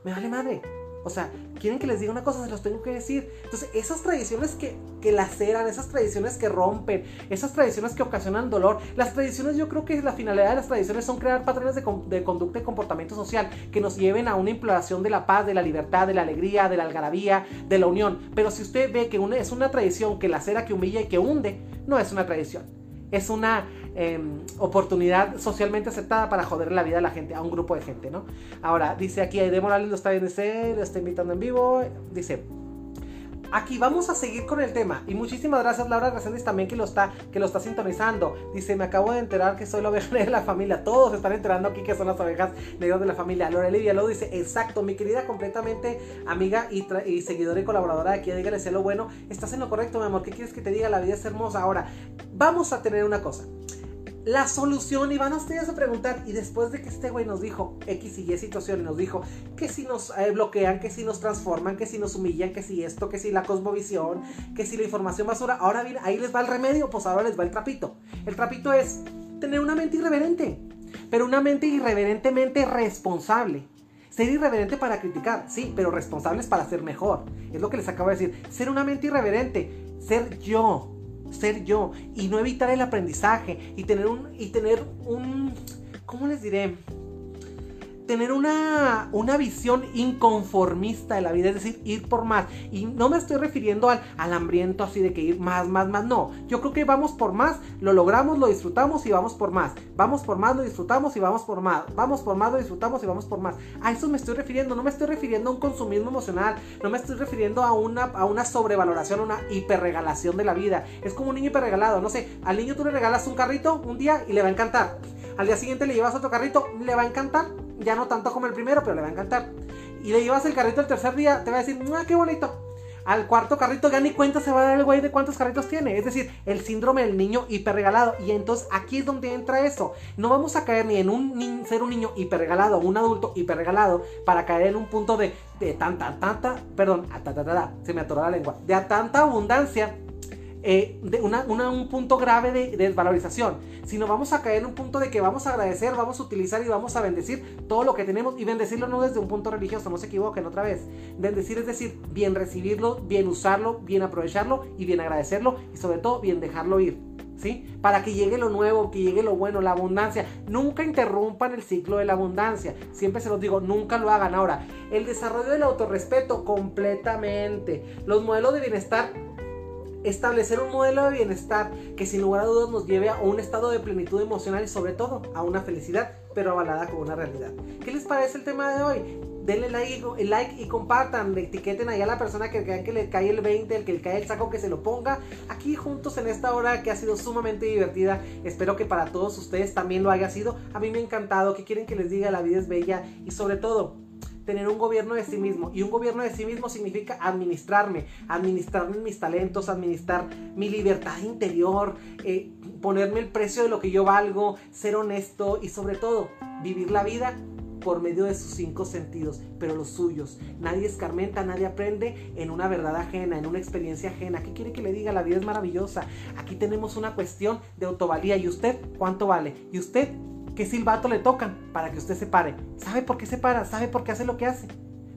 Me vale madre. O sea, quieren que les diga una cosa, se los tengo que decir. Entonces, esas tradiciones que, que laceran, esas tradiciones que rompen, esas tradiciones que ocasionan dolor, las tradiciones yo creo que la finalidad de las tradiciones son crear patrones de, conducta y comportamiento social que nos lleven a una imploración de la paz, de la libertad, de la alegría, de la algarabía, de la unión. Pero si usted ve que una, es una tradición que lacera, que humilla y que hunde, no es una tradición. Es una Em, oportunidad socialmente aceptada para joder la vida a la gente, a un grupo de gente, ¿no? Ahora, dice aquí, de Morales lo está viendo, lo está invitando en vivo, dice, Aquí vamos a seguir con el tema. Y muchísimas gracias Laura Reséndiz también que lo está, que lo está sintonizando. Dice, me acabo de enterar que soy la oveja de la familia. Todos están enterando aquí que son las ovejas negras de la familia. Laura Livia lo dice, exacto, mi querida completamente amiga y, y, seguidora y colaboradora de aquí, dígale lo bueno. Estás en lo correcto, mi amor. ¿Qué quieres que te diga? La vida es hermosa. Ahora, vamos a tener una cosa la solución y van a ustedes a preguntar y después de que este güey nos dijo X y Y situación nos dijo que si nos eh, bloquean, que si nos transforman, que si nos humillan, que si esto, que si la cosmovisión, que si la información basura, ahora bien, ahí les va el remedio, pues ahora les va el trapito. El trapito es tener una mente irreverente, pero una mente irreverentemente responsable. Ser irreverente para criticar, sí, pero responsables para ser mejor. Es lo que les acabo de decir. Ser una mente irreverente, ser yo, ser yo y no evitar el aprendizaje y tener un y tener un ¿cómo les diré? Tener una, una visión inconformista de la vida, es decir, ir por más. Y no me estoy refiriendo al, al hambriento así de que ir más, más, más, no. Yo creo que vamos por más, lo logramos, lo disfrutamos y vamos por más. Vamos por más, lo disfrutamos y vamos por más. Vamos por más, lo disfrutamos y vamos por más. A eso me estoy refiriendo, no me estoy refiriendo a un consumismo emocional, no me estoy refiriendo a una, a una sobrevaloración, a una hiperregalación de la vida. Es como un niño hiperregalado, no sé, al niño tú le regalas un carrito un día y le va a encantar. Al día siguiente le llevas otro carrito, le va a encantar ya no tanto como el primero, pero le va a encantar. Y le llevas el carrito el tercer día, te va a decir, ¡ah, qué bonito! Al cuarto carrito ya ni cuenta se va a dar el güey de cuántos carritos tiene. Es decir, el síndrome del niño hiperregalado. Y entonces aquí es donde entra eso. No vamos a caer ni en un ser un niño hiperregalado un adulto hiperregalado para caer en un punto de, de tanta, tanta, perdón, se me atoró la lengua, de a tanta abundancia eh, de un punto grave de, desvalorización, sino vamos a caer en un punto de que vamos a agradecer, vamos a utilizar y vamos a bendecir todo lo que tenemos y bendecirlo no desde un punto religioso, no se equivoquen otra vez. Bendecir es decir, bien recibirlo, bien usarlo, bien aprovecharlo y bien agradecerlo y sobre todo bien dejarlo ir. ¿Sí? Para que llegue lo nuevo, que llegue lo bueno, la abundancia. Nunca interrumpan el ciclo de la abundancia. Siempre se los digo, nunca lo hagan. Ahora, el desarrollo del autorrespeto completamente. Los modelos de bienestar establecer un modelo de bienestar que sin lugar a dudas nos lleve a un estado de plenitud emocional y sobre todo a una felicidad, pero avalada con una realidad. ¿Qué les parece el tema de hoy? Denle like, like y compartan, etiqueten ahí a la persona que crean que le cae el 20, el que le cae el saco, que se lo ponga aquí juntos en esta hora que ha sido sumamente divertida. Espero que para todos ustedes también lo haya sido. A mí me ha encantado. ¿Qué quieren que les diga? La vida es bella y sobre todo tener un gobierno de sí mismo. Y un gobierno de sí mismo significa administrarme, administrar mis talentos, administrar mi libertad interior, eh, ponerme el precio de lo que yo valgo, ser honesto y sobre todo vivir la vida por medio de sus cinco sentidos, pero los suyos. Nadie escarmenta, nadie aprende en una verdad ajena, en una experiencia ajena. ¿Qué quiere que le diga? La vida es maravillosa. Aquí tenemos una cuestión de autovalía. ¿Y usted cuánto vale? ¿Y usted qué silbato le tocan para que usted se pare. ¿Sabe por qué se para? ¿Sabe por qué hace lo que hace?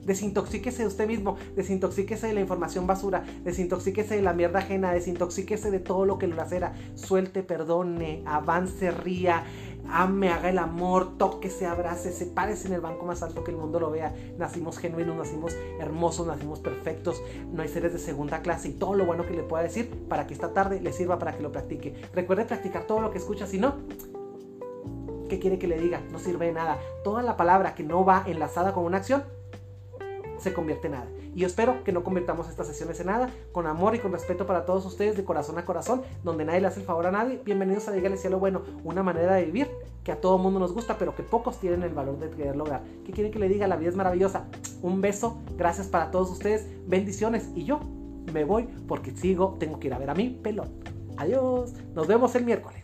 Desintoxíquese de usted mismo, desintoxíquese de la información basura, desintoxíquese de la mierda ajena, desintoxíquese de todo lo que lo lacera. Suelte, perdone, avance, ría, ame, haga el amor, tóquese, abrace, sepárese en el banco más alto que el mundo lo vea. Nacimos genuinos, nacimos hermosos, nacimos perfectos, no hay seres de segunda clase y todo lo bueno que le pueda decir para que esta tarde le sirva para que lo practique. Recuerde practicar todo lo que escucha, si no, ¿qué quiere que le diga? No sirve de nada. Toda la palabra que no va enlazada con una acción se convierte en nada. Y yo espero que no convirtamos estas sesiones en nada, con amor y con respeto para todos ustedes, de corazón a corazón, donde nadie le hace el favor a nadie. Bienvenidos a Dígale Cielo Bueno, una manera de vivir que a todo mundo nos gusta, pero que pocos tienen el valor de querer lograr. ¿Qué quiere que le diga? La vida es maravillosa. Un beso, gracias para todos ustedes, bendiciones. Y yo me voy porque sigo, tengo que ir a ver a mi pelón. Adiós, nos vemos el miércoles.